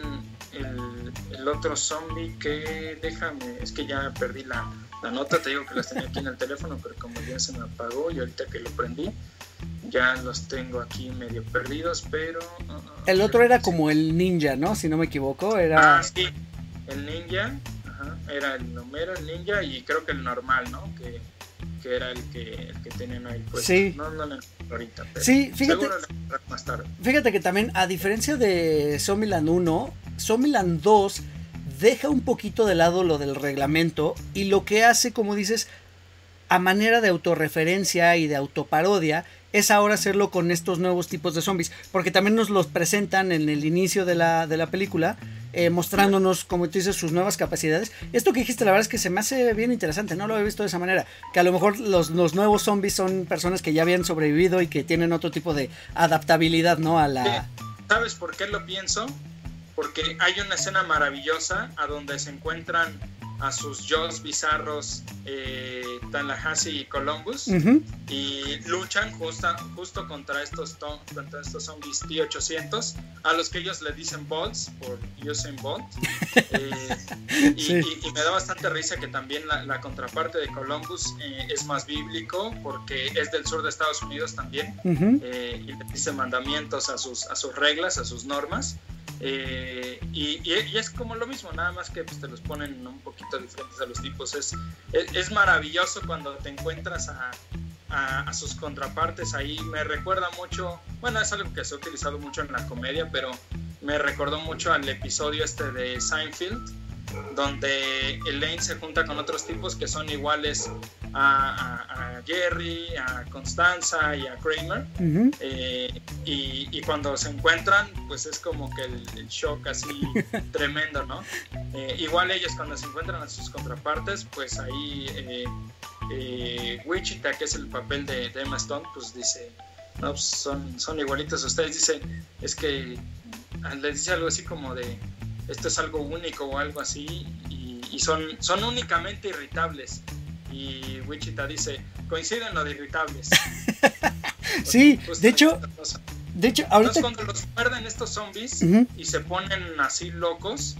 el, otro zombie que, déjame, es que ya perdí la, nota, te digo que las tenía aquí en el teléfono, pero como ya se me apagó y ahorita que lo prendí, ya los tengo aquí medio perdidos, pero... Uh, el otro era como el ninja, ¿no? Si no me equivoco, era... Ah, sí, el ninja, era el número, el ninja y creo que el normal, ¿no? Que que era el que, el que tenían ahí pues Sí. No, no ahorita, pero sí, fíjate, más tarde. Fíjate que también, a diferencia de Zombieland 1, Zombieland 2 deja un poquito de lado lo del reglamento y lo que hace, como dices, a manera de autorreferencia y de autoparodia, es ahora hacerlo con estos nuevos tipos de zombies, porque también nos los presentan en el inicio de la, de la película, eh, mostrándonos, como tú dices, sus nuevas capacidades. Esto que dijiste, la verdad es que se me hace bien interesante, no lo he visto de esa manera, que a lo mejor los, los nuevos zombies son personas que ya habían sobrevivido y que tienen otro tipo de adaptabilidad, ¿no? A la... ¿Sabes por qué lo pienso? Porque hay una escena maravillosa a donde se encuentran a sus Jaws bizarros eh, Tallahassee y Columbus y luchan justa, justo contra estos, contra estos zombies T-800 a los que ellos le dicen Bolts por Usain Bolt. Eh, y, me da bastante risa que también la, contraparte de Columbus eh, es más bíblico porque es del sur de Estados Unidos también eh, y le dice mandamientos a sus, a sus reglas, a sus normas. Eh, y, es como lo mismo, nada más que pues, te los ponen un poquito diferentes a los tipos. Es, es, maravilloso cuando te encuentras a, a, sus contrapartes ahí. Me recuerda mucho, bueno, es algo que se ha utilizado mucho en la comedia, pero me recordó mucho al episodio este de Seinfeld, donde Elaine se junta con otros tipos que son iguales a, Jerry, a Constanza y a Kramer. Eh, y, cuando se encuentran, pues es como que el, shock así tremendo, ¿no? Eh, igual ellos cuando se encuentran a sus contrapartes, pues ahí eh, Wichita, que es el papel de, Emma Stone, pues dice, no, pues son, son igualitos ustedes. Dice, es que les dice algo así como de, esto es algo único o algo así, y, y son, son únicamente irritables y Wichita dice, coinciden lo de irritables. sí, de hecho, de hecho, ahorita... cuando los muerden estos zombies y se ponen así locos,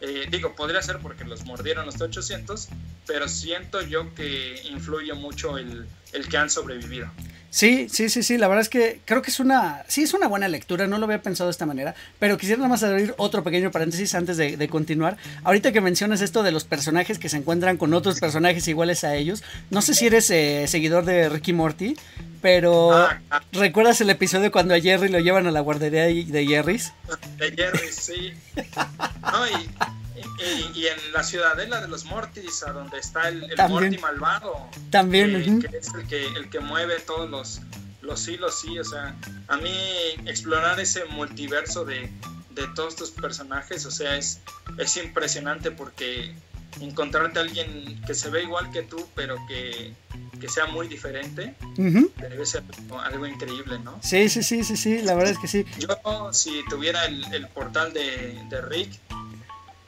eh, digo, podría ser porque los mordieron los 800, pero siento yo que influye mucho el, el que han sobrevivido. Sí, sí, sí, sí, la verdad es que creo que es una, sí, es una buena lectura, no lo había pensado de esta manera, pero quisiera nada más abrir otro pequeño paréntesis antes de, continuar. Ahorita que mencionas esto de los personajes que se encuentran con otros personajes iguales a ellos, no sé si eres eh, seguidor de Ricky Morty, pero. ¿recuerdas el episodio cuando a Jerry lo llevan a la guardería de Jerry's? De Jerry's, sí. No, y y, en la ciudadela de los Mortis, a donde está el, Morty malvado. También. Que, es el que, el que mueve todos los, los hilos, sí. O sea, a mí explorar ese multiverso de, todos estos personajes, o sea, es, es impresionante porque encontrarte a alguien que se ve igual que tú, pero que, sea muy diferente, debe ser algo, increíble, ¿no? Sí, sí, sí, sí, sí, la verdad es que sí. Yo, si tuviera el, el portal de, de Rick,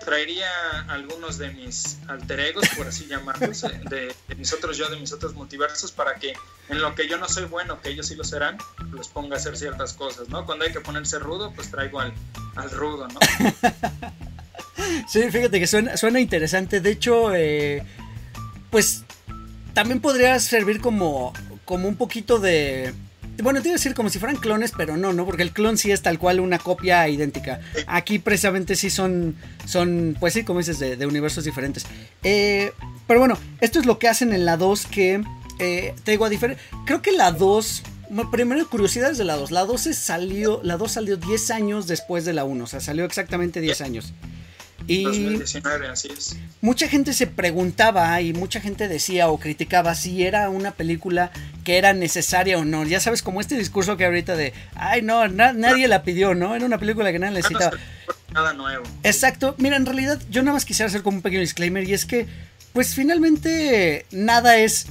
traería algunos de mis alter egos, por así llamarlos, eh, de, mis otros yo, de mis otros multiversos, para que en lo que yo no soy bueno, que ellos sí lo serán, los ponga a hacer ciertas cosas, ¿no? Cuando hay que ponerse rudo, pues traigo al, al rudo, ¿no? sí, fíjate que suena, suena interesante. De hecho, eh, pues también podría servir como, como un poquito de bueno, te iba a decir como si fueran clones, pero no, no, porque el clon sí es tal cual una copia idéntica. Aquí precisamente sí son, son pues sí, como dices, de, universos diferentes. Eh, pero bueno, esto es lo que hacen en la 2 que, eh, te digo, a diferente... Creo que la 2... Primero, curiosidades de la 2. La 2 salió, la 2 salió 10 años después de la 1, o sea, salió exactamente 10 años. Y 2019, así es. Mucha gente se preguntaba y mucha gente decía o criticaba si era una película que era necesaria o no. Ya sabes, como este discurso que ahorita de, ay, no, nadie la pidió, ¿no? Era una película que nadie necesitaba. Nada nuevo. Exacto. Mira, en realidad yo nada más quisiera hacer como un pequeño disclaimer y es que, pues finalmente nada es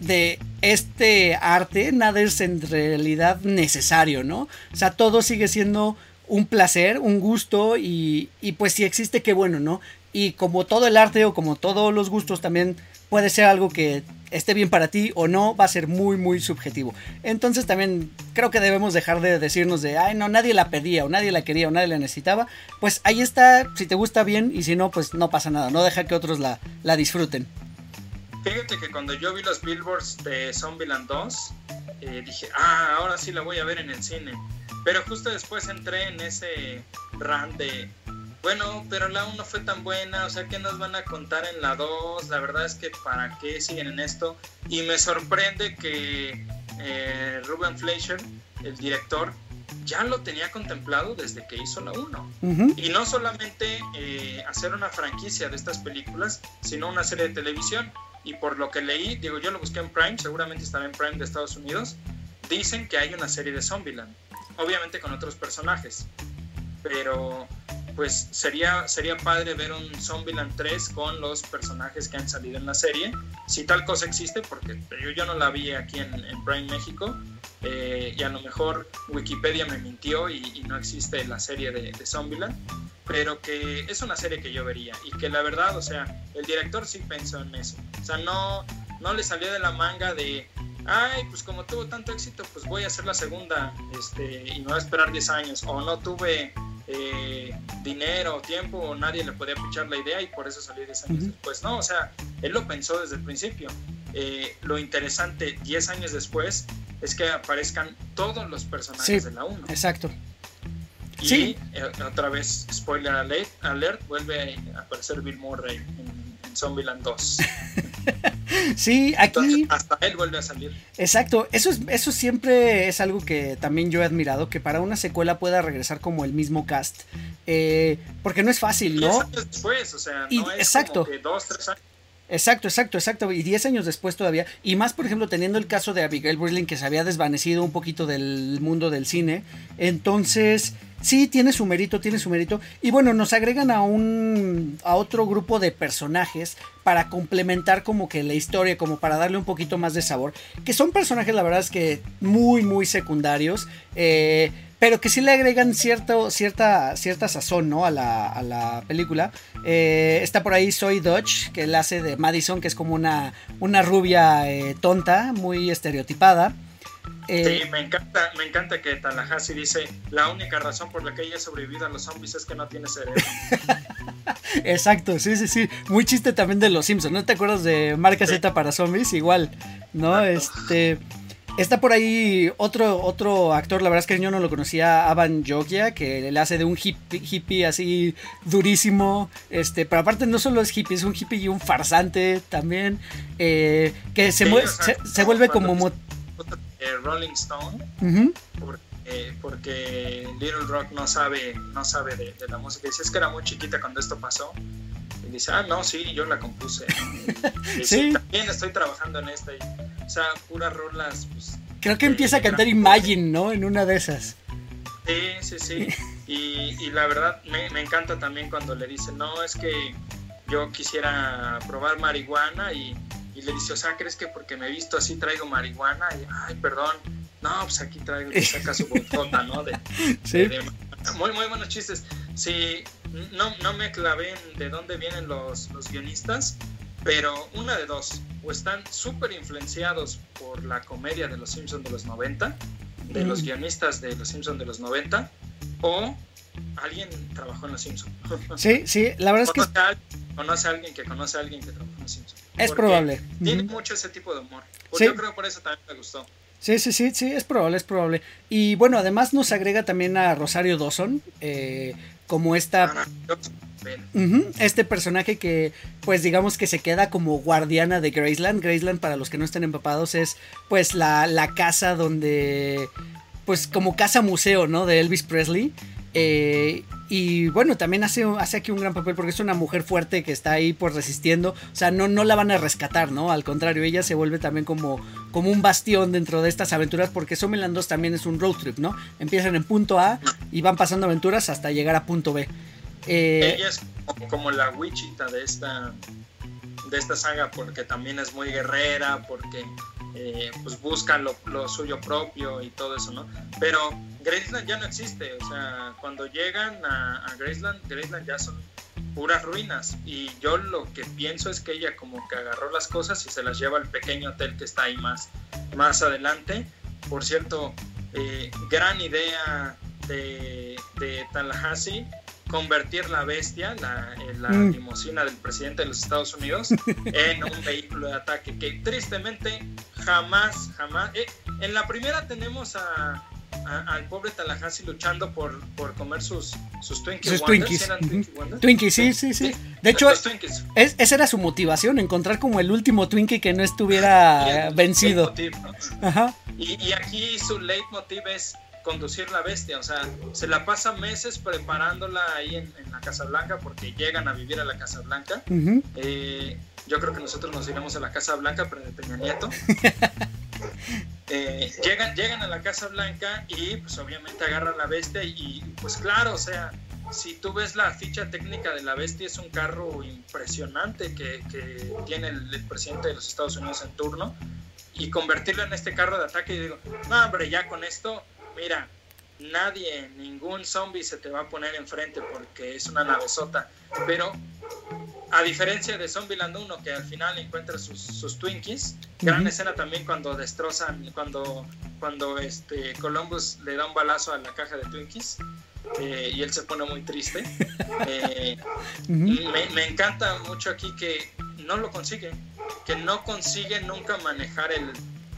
de este arte, nada es en realidad necesario, ¿no? O sea, todo sigue siendo un placer, un gusto y, y pues si existe, qué bueno, ¿no? Y como todo el arte o como todos los gustos también puede ser algo que esté bien para ti o no, va a ser muy, muy subjetivo. Entonces también creo que debemos dejar de decirnos de, ay, no, nadie la pedía o nadie la quería o nadie la necesitaba. Pues ahí está, si te gusta bien y si no, pues no pasa nada, no deja que otros la, la disfruten. Fíjate que cuando yo vi los billboards de Zombieland 2, eh, dije, ah, ahora sí la voy a ver en el cine. Pero justo después entré en ese rant de, bueno, pero la 1 fue tan buena, o sea, ¿qué nos van a contar en la 2? La verdad es que ¿para qué siguen en esto? Y me sorprende que eh, Ruben Fleischer, el director, ya lo tenía contemplado desde que hizo la 1. Y no solamente eh, hacer una franquicia de estas películas, sino una serie de televisión. Y por lo que leí, digo, yo lo busqué en Prime, seguramente estará en Prime de Estados Unidos, dicen que hay una serie de Zombieland obviamente con otros personajes. Pero pues sería, sería padre ver un Zombieland 3 con los personajes que han salido en la serie. Si tal cosa existe, porque yo, yo no la vi aquí en, Prime México. Eh, y a lo mejor Wikipedia me mintió y, no existe la serie de, de, Zombieland. Pero que es una serie que yo vería. Y que la verdad, o sea, el director sí pensó en eso. O sea, no, no le salió de la manga de ay, pues como tuvo tanto éxito, pues voy a hacer la segunda este, y me voy a esperar 10 años. O no tuve eh, dinero o tiempo, o nadie le podía pichar la idea y por eso salió 10 años después. No, o sea, él lo pensó desde el principio. Eh, lo interesante 10 años después es que aparezcan todos los personajes de la 1. Exacto. Y sí. Eh, otra vez, spoiler alert, alert, vuelve a aparecer Bill Murray en, en Zombieland 2. sí, aquí. hasta él vuelve a salir. Exacto, eso, es, eso siempre es algo que también yo he admirado, que para una secuela pueda regresar como el mismo cast. Eh, porque no es fácil, ¿no? después, o sea, no es exacto. como que dos, tres años Exacto, exacto, exacto. Y 10 años después todavía. Y más, por ejemplo, teniendo el caso de Abigail Breslin, que se había desvanecido un poquito del mundo del cine. Entonces, sí, tiene su mérito, tiene su mérito. Y bueno, nos agregan a un. a otro grupo de personajes para complementar como que la historia, como para darle un poquito más de sabor. Que son personajes, la verdad es que muy, muy secundarios. Eh pero que sí le agregan cierto, cierta, cierta sazón ¿no? a, la, a la película. Eh, está por ahí Soy Dodge, que él hace de Madison, que es como una, una rubia eh, tonta, muy estereotipada. Eh, sí, me encanta, me encanta que Tallahassee dice la única razón por la que ella ha sobrevivido a los zombies es que no tiene cerebro. Exacto, sí, sí, sí. Muy chiste también de los Simpsons. ¿No te acuerdas de Marca Z para zombies? Igual, ¿no? Este. Está por ahí otro, otro actor, la verdad es que yo no lo conocía, Avan Jogia, que le hace de un hippie, así durísimo. Este, pero aparte no solo es hippie, es un hippie y un farsante también. Eh, que se, se, vuelve como... Eh, Rolling Stone, porque, Little Rock no sabe, no sabe de, la música. Dice, es que era muy chiquita cuando esto pasó. Y dice, ah, no, sí, yo la compuse. sí. También estoy trabajando en esta. O sea, puras rolas. Pues, Creo que empieza a cantar Imagine, ¿no? En una de esas. Sí, sí, sí. Y, la verdad me, encanta también cuando le dice, no, es que yo quisiera probar marihuana y, le dice, o sea, ¿crees que porque me he visto así traigo marihuana? Y, ay, perdón, no, pues aquí traigo, y saca su botota, ¿no? De, ¿Sí? muy, muy buenos chistes. Sí, no, no me clavé en de dónde vienen los, los guionistas, pero una de dos, o están súper influenciados por la comedia de Los Simpsons de los 90, de los mm. guionistas de Los Simpsons de los 90, o alguien trabajó en Los Simpsons. Sí, sí, la verdad es que... conoce a alguien que conoce a alguien que trabajó en Los Simpsons. Es probable. Tiene mucho ese tipo de humor. Pues Yo creo que por eso también me gustó. Sí, sí, sí, sí, es probable, es probable. Y bueno, además nos agrega también a Rosario Dawson, eh, como esta... Ah, este personaje que, pues digamos que se queda como guardiana de Graceland. Graceland, para los que no estén empapados, es pues la, la casa donde, pues como casa museo, ¿no? De Elvis Presley. Eh, y bueno, también hace, hace aquí un gran papel porque es una mujer fuerte que está ahí pues resistiendo. O sea, no, no la van a rescatar, ¿no? Al contrario, ella se vuelve también como, como un bastión dentro de estas aventuras porque Someland 2 también es un road trip, ¿no? Empiezan en punto A y van pasando aventuras hasta llegar a punto B. Eh, ella es como, la Wichita de esta, de esta saga porque también es muy guerrera, porque eh, pues busca lo, suyo propio y todo eso, ¿no? Pero Graceland ya no existe, o sea, cuando llegan a, a Graceland, Graceland ya son puras ruinas y yo lo que pienso es que ella como que agarró las cosas y se las lleva al pequeño hotel que está ahí más, más adelante. Por cierto, eh, gran idea de, de Tallahassee convertir la bestia, la, eh, la mm. limusina del presidente de los Estados Unidos, en un vehículo de ataque que tristemente jamás, jamás... Eh, en la primera tenemos a, al pobre Tallahassee luchando por, por comer sus, sus Twinkies. Sus Twinkies. Twinkies, sí, sí, sí. De hecho, esa era su motivación, encontrar como el último Twinkie que no estuviera vencido. Ajá. Y, y, aquí su leitmotiv es conducir la bestia, o sea, se la pasa meses preparándola ahí en, la Casa Blanca porque llegan a vivir a la Casa Blanca. Eh, yo creo que nosotros nos iremos a la Casa Blanca, pero de Peña Nieto. Eh, llegan, llegan a la Casa Blanca y pues obviamente agarran la bestia y pues claro, o sea, si tú ves la ficha técnica de la bestia es un carro impresionante que, tiene el, el, presidente de los Estados Unidos en turno y convertirlo en este carro de ataque y digo, no hombre, ya con esto mira, nadie, ningún zombie se te va a poner enfrente porque es una navezota. Pero a diferencia de Zombieland 1, que al final encuentra sus, Twinkies, gran escena también cuando destrozan, cuando, cuando este Columbus le da un balazo a la caja de Twinkies. Eh, y él se pone muy triste. Eh, me, me, encanta mucho aquí que no lo consigue, que no consigue nunca manejar el,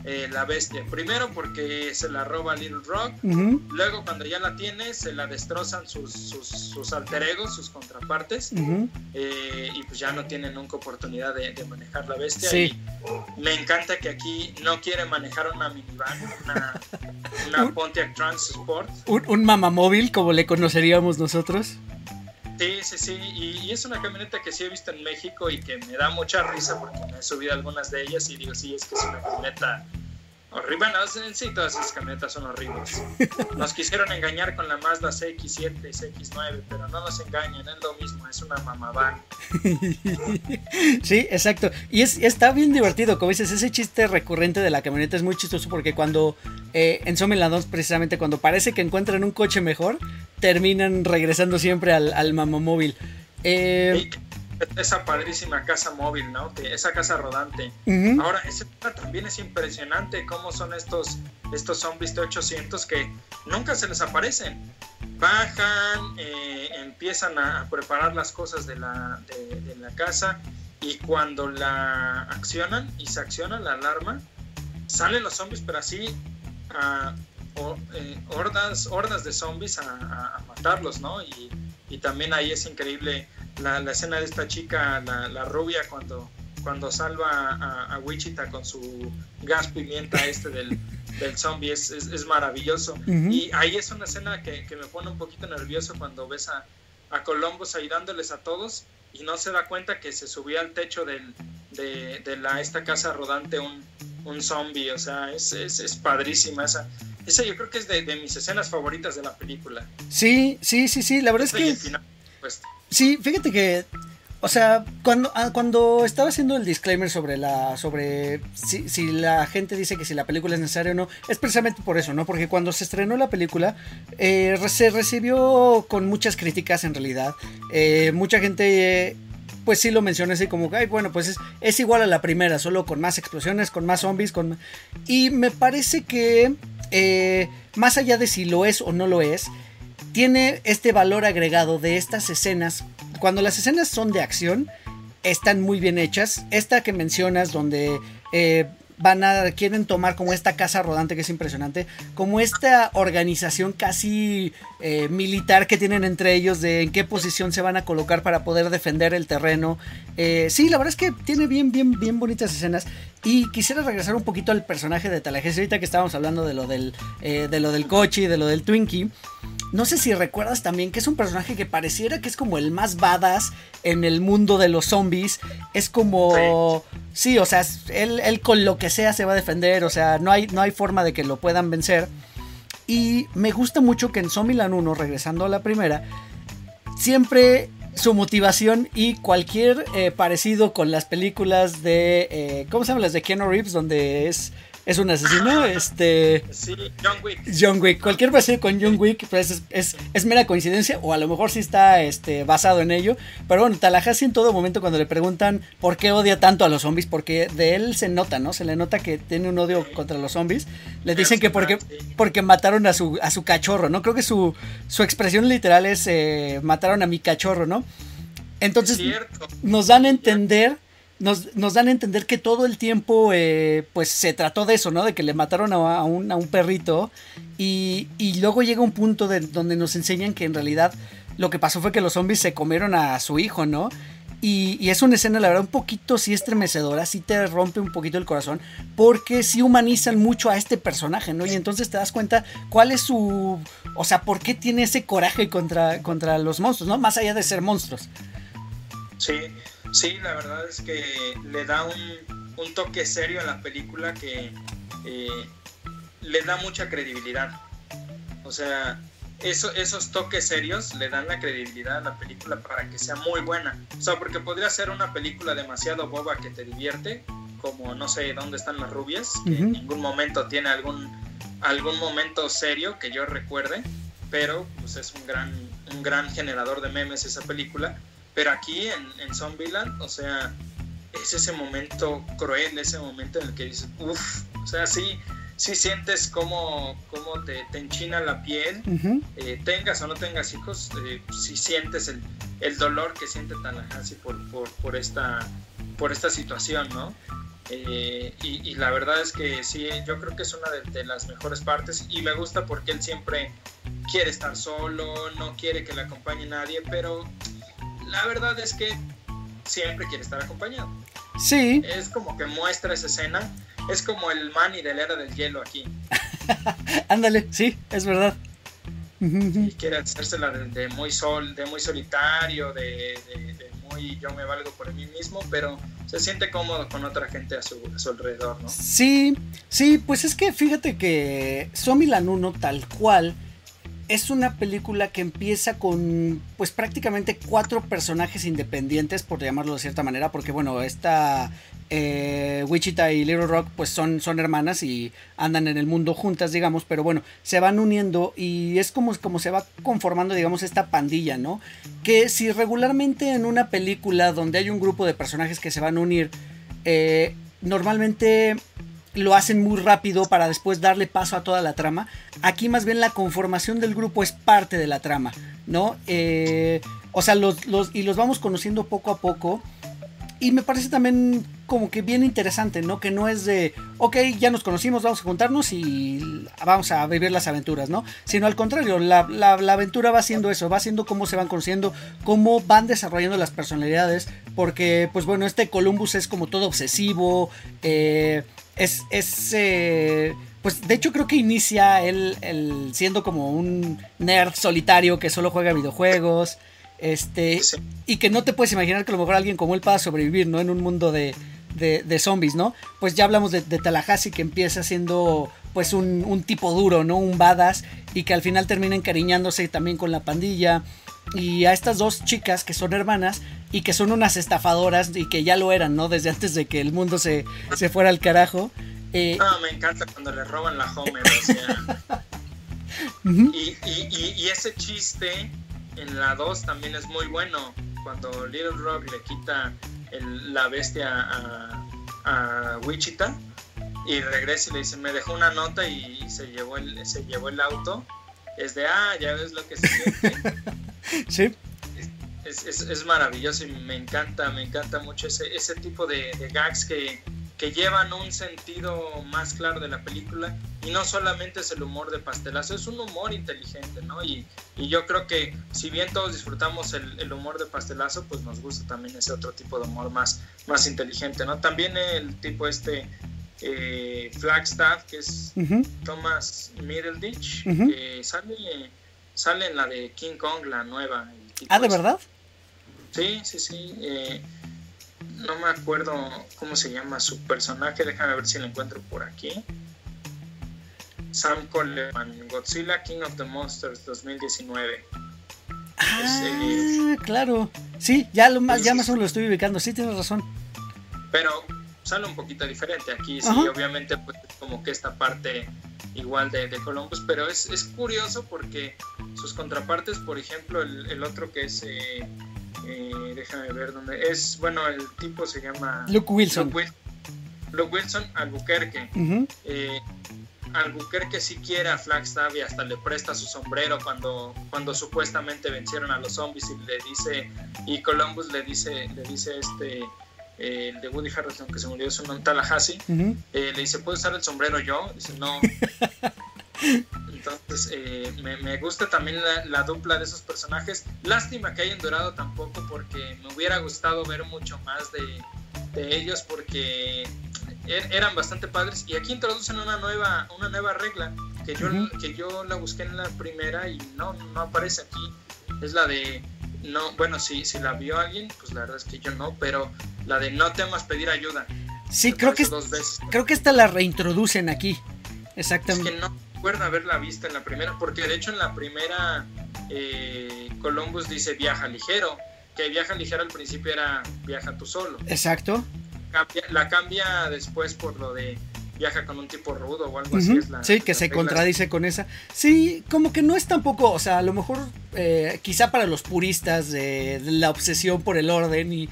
eh, la bestia. Primero porque se la roba Little Rock, luego cuando ya la tiene se la destrozan sus, sus, sus alter egos, sus contrapartes, eh, y pues ya no tiene nunca oportunidad de, manejar la bestia. me encanta que aquí no quiere manejar una minivan, una, una Pontiac Trans Sport. Un, un mamamóvil, como le conoceríamos nosotros. Sí, sí, sí, y, es una camioneta que sí he visto en México y que me da mucha risa porque me he subido algunas de ellas y digo, sí, es que es una camioneta. Bueno, sí, todas esas camionetas son horribles. Nos quisieron engañar con la Mazda CX-7 y CX-9, pero no nos engañen, es lo mismo, es una mamaván. Sí, exacto. Y es, está bien divertido, como dices, ese chiste recurrente de la camioneta es muy chistoso porque cuando eh, en Zombieland 2, precisamente cuando parece que encuentran un coche mejor, terminan regresando siempre al, al mamamóvil. Eh, esa padrísima casa móvil, ¿no? esa casa rodante. Ahora, ese también es impresionante cómo son estos, estos zombies de 800 que nunca se les aparecen. Bajan, eh, empiezan a preparar las cosas de la, de, la casa y cuando la accionan y se acciona la alarma, salen los zombies, pero así a, eh, hordas, hordas de zombies a, matarlos, ¿no? Y, también ahí es increíble la, escena de esta chica, la, rubia, cuando, cuando salva a, Wichita con su gas pimienta este del, del zombie, es, es, maravilloso. Y ahí es una escena que, me pone un poquito nervioso cuando ves a, a Columbus ayudándoles a todos y no se da cuenta que se subía al techo del, de, de la, esta casa rodante un, un zombie, o sea, es, es, es padrísima esa. Esa yo creo que es de, mis escenas favoritas de la película. Sí, sí, sí, sí, la verdad es que... Sí, fíjate que o sea, cuando, ah, cuando estaba haciendo el disclaimer sobre la. sobre si, si, la gente dice que si la película es necesaria o no, es precisamente por eso, ¿no? Porque cuando se estrenó la película, eh, se recibió con muchas críticas en realidad. Eh, mucha gente pues sí lo mencioné así como, ay, bueno, pues es, igual a la primera, solo con más explosiones, con más zombies, con... Y me parece que, eh, más allá de si lo es o no lo es, tiene este valor agregado de estas escenas. Cuando las escenas son de acción, están muy bien hechas. Esta que mencionas, donde eh, van a quieren tomar como esta casa rodante que es impresionante, como esta organización casi eh, militar que tienen entre ellos de en qué posición se van a colocar para poder defender el terreno. Eh, sí, la verdad es que tiene bien, bien, bien bonitas escenas. Y quisiera regresar un poquito al personaje de Tallahassee ahorita que estábamos hablando de lo del, eh, de lo del coche y de lo del Twinkie. No sé si recuerdas también que es un personaje que pareciera que es como el más badass en el mundo de los zombies. Es como... Sí, o sea, él, él, con lo que sea se va a defender. O sea, no hay, no hay forma de que lo puedan vencer. Y me gusta mucho que en Zombieland 1, regresando a la primera, siempre su motivación y cualquier eh, parecido con las películas de... Eh, ¿Cómo se llaman las de Keanu Reeves? Donde es es un asesino, este... Sí, John Wick. John Wick. Cualquier parecido con John Wick pues es, es, mera coincidencia o a lo mejor sí está este, basado en ello. Pero bueno, Tallahassee en todo momento cuando le preguntan por qué odia tanto a los zombies, porque de él se nota, ¿no? Se le nota que tiene un odio contra los zombies. Le dicen que porque, porque mataron a su, a su cachorro, ¿no? Creo que su, su expresión literal es eh, mataron a mi cachorro, ¿no? Entonces nos dan a entender nos, dan a entender que todo el tiempo eh, pues se trató de eso, ¿no? De que le mataron a, un, a un, perrito y, y, luego llega un punto de, donde nos enseñan que en realidad lo que pasó fue que los zombies se comieron a su hijo, ¿no? Y, y, es una escena, la verdad, un poquito sí estremecedora, sí te rompe un poquito el corazón, porque sí humanizan mucho a este personaje, ¿no? Y entonces te das cuenta cuál es su... O sea, por qué tiene ese coraje contra, contra los monstruos, ¿no? Más allá de ser monstruos. Sí, Sí, la verdad es que le da un, toque serio a la película que eh, le da mucha credibilidad. O sea, eso, esos toques serios le dan la credibilidad a la película para que sea muy buena. O sea, porque podría ser una película demasiado boba que te divierte, como no sé dónde están las rubias, que en ningún momento tiene algún, algún momento serio que yo recuerde, pero pues es un gran, un gran generador de memes esa película pero aquí en, en Zombieland, o sea, es ese momento cruel, ese momento en el que dices, uff, o sea, sí, sí sientes cómo, cómo te, te, enchina la piel, eh, tengas o no tengas hijos, eh, sí sientes el, el, dolor que siente Tallahassee por, por, por, esta, por esta situación, ¿no? Eh, y, la verdad es que sí, yo creo que es una de, las mejores partes y me gusta porque él siempre quiere estar solo, no quiere que le acompañe nadie, pero la verdad es que siempre quiere estar acompañado. Sí. Es como que muestra esa escena, es como el Manny de la era del hielo aquí. Ándale, sí, es verdad. Y quiere hacérsela de, muy sol, de muy solitario, de, muy yo me valgo por mí mismo, pero se siente cómodo con otra gente a su, alrededor, ¿no? Sí, sí, pues es que fíjate que Somi Lanuno tal cual es una película que empieza con pues prácticamente cuatro personajes independientes, por llamarlo de cierta manera, porque bueno, esta eh, Wichita y Little Rock pues son, son hermanas y andan en el mundo juntas, digamos, pero bueno, se van uniendo y es como, como se va conformando, digamos, esta pandilla, ¿no? Que si regularmente en una película donde hay un grupo de personajes que se van a unir, eh, normalmente lo hacen muy rápido para después darle paso a toda la trama. Aquí más bien la conformación del grupo es parte de la trama, ¿no? Eh, o sea, los, y los vamos conociendo poco a poco. Y me parece también como que bien interesante, ¿no? Que no es de, ok, ya nos conocimos, vamos a juntarnos y vamos a vivir las aventuras, ¿no? Sino al contrario, la, aventura va siendo eso, va siendo cómo se van conociendo, cómo van desarrollando las personalidades, porque, pues bueno, este Columbus es como todo obsesivo, eh, es, es eh, pues de hecho creo que inicia él, siendo como un nerd solitario que solo juega videojuegos. Este, y que no te puedes imaginar que a lo mejor alguien como él pueda sobrevivir, ¿no? En un mundo de, de, zombies, ¿no? Pues ya hablamos de, de, Tallahassee que empieza siendo pues un, un, tipo duro, ¿no? Un badass y que al final termina encariñándose también con la pandilla. Y a estas dos chicas que son hermanas y que son unas estafadoras y que ya lo eran, ¿no? Desde antes de que el mundo se, se fuera al carajo. Eh, ah, me encanta cuando le roban la Homer, o sea. y, y, y, ese chiste en la 2 también es muy bueno. Cuando Little Rock le quita la bestia a, a, Wichita y regresa y le dice, me dejó una nota y se llevó el, se llevó el auto. Es de, ah, ya ves lo que se siente. sí es, maravilloso y me encanta, me encanta mucho ese, ese tipo de, gags que, que, llevan un sentido más claro de la película y no solamente es el humor de pastelazo, es un humor inteligente, ¿no? Y, y yo creo que si bien todos disfrutamos el, humor de pastelazo, pues nos gusta también ese otro tipo de humor más, más inteligente, ¿no? También el tipo este... Eh, Flagstaff, que es Thomas Middleditch, que sale, sale en la de King Kong, la nueva. Ah, ¿de verdad? Sí, sí, sí. Eh, no me acuerdo cómo se llama su personaje. Déjame ver si lo encuentro por aquí. Sam Coleman, Godzilla King of the Monsters 2019. Ah, claro. Sí, ya, lo más, ya más o menos lo estoy ubicando. Sí, tienes razón. Pero un poquito diferente. Aquí sí, obviamente, pues como que esta parte igual de, de Columbus, pero es, es, curioso porque sus contrapartes, por ejemplo, el, el otro que es eh, eh, déjame ver dónde es. Bueno, el tipo se llama Luke Wilson. Luke, Wilson, Albuquerque. Eh, Albuquerque si quiere a Flagstaff y hasta le presta su sombrero cuando, cuando supuestamente vencieron a los zombies y le dice, y Columbus le dice, le dice este, eh, el de Woody Harrelson que se murió, es un Tallahassee, le dice, ¿puedo usar el sombrero yo? Dice, no. Entonces, eh, me, gusta también la, dupla de esos personajes. Lástima que hayan durado tampoco porque me hubiera gustado ver mucho más de, ellos porque er, eran bastante padres. Y aquí introducen una nueva, una nueva regla que yo, que yo la busqué en la primera y no, no aparece aquí. Es la de, no, bueno, si, si la vio alguien, pues la verdad es que yo no, pero la de no temas pedir ayuda. Sí, creo que, creo que esta la reintroducen aquí. Exactamente. Es que no recuerdo haberla vista en la primera, porque de hecho en la primera eh, Columbus dice viaja ligero, que viaja ligero al principio era viaja tú solo. Exacto. la cambia después por lo de viaja con un tipo rudo o algo así. sí, que se contradice con esa. Sí, como que no es tampoco, o sea, a lo mejor eh, quizá para los puristas de, la obsesión por el orden y...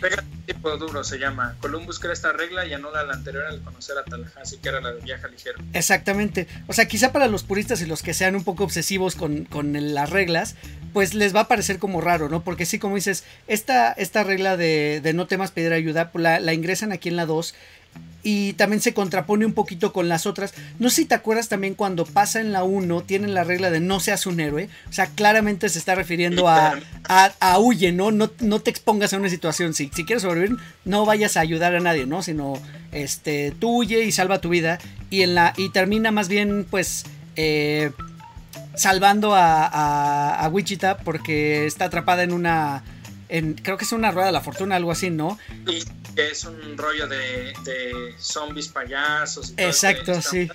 tipo duro se llama. Columbus crea esta regla y anula la anterior al conocer a Tallahassee, que era la de viaja ligero. Exactamente. O sea, quizá para los puristas y los que sean un poco obsesivos con, las reglas, pues les va a parecer como raro, ¿no? Porque sí, como dices, esta, esta regla de, no temas pedir ayuda, pues la, la ingresan aquí en la 2 y también se contrapone un poquito con las otras. No sé si te acuerdas también cuando pasa en la 1, tienen la regla de no seas un héroe. O sea, claramente se está refiriendo a, a, huye, ¿no? ¿no? No te expongas a una situación. Si, si quieres sobrevivir, no vayas a ayudar a nadie, ¿no? Sino, este, tú huye y salva tu vida. Y, en la, y termina más bien, pues, eh, salvando a, a, Wichita porque está atrapada en una... En, creo que es una rueda de la fortuna, algo así, ¿no? que es un rollo de, de zombies payasos. Exacto, sí.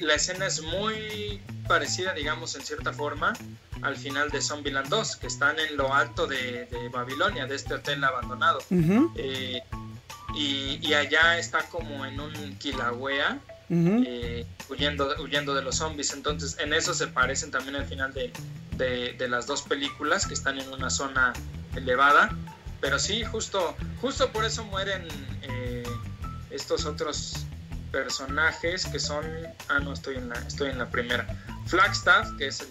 la escena es muy parecida, digamos, en cierta forma, al final de Zombieland 2, que están en lo alto de, Babilonia, de este hotel abandonado. Eh, y, allá está como en un Kilauea, eh, huyendo, huyendo de los zombies. Entonces, en eso se parecen también al final de, de, las dos películas, que están en una zona elevada pero sí, justo, justo por eso mueren eh, estos otros personajes que son. Ah, no, estoy en la, estoy en la primera. Flagstaff, que es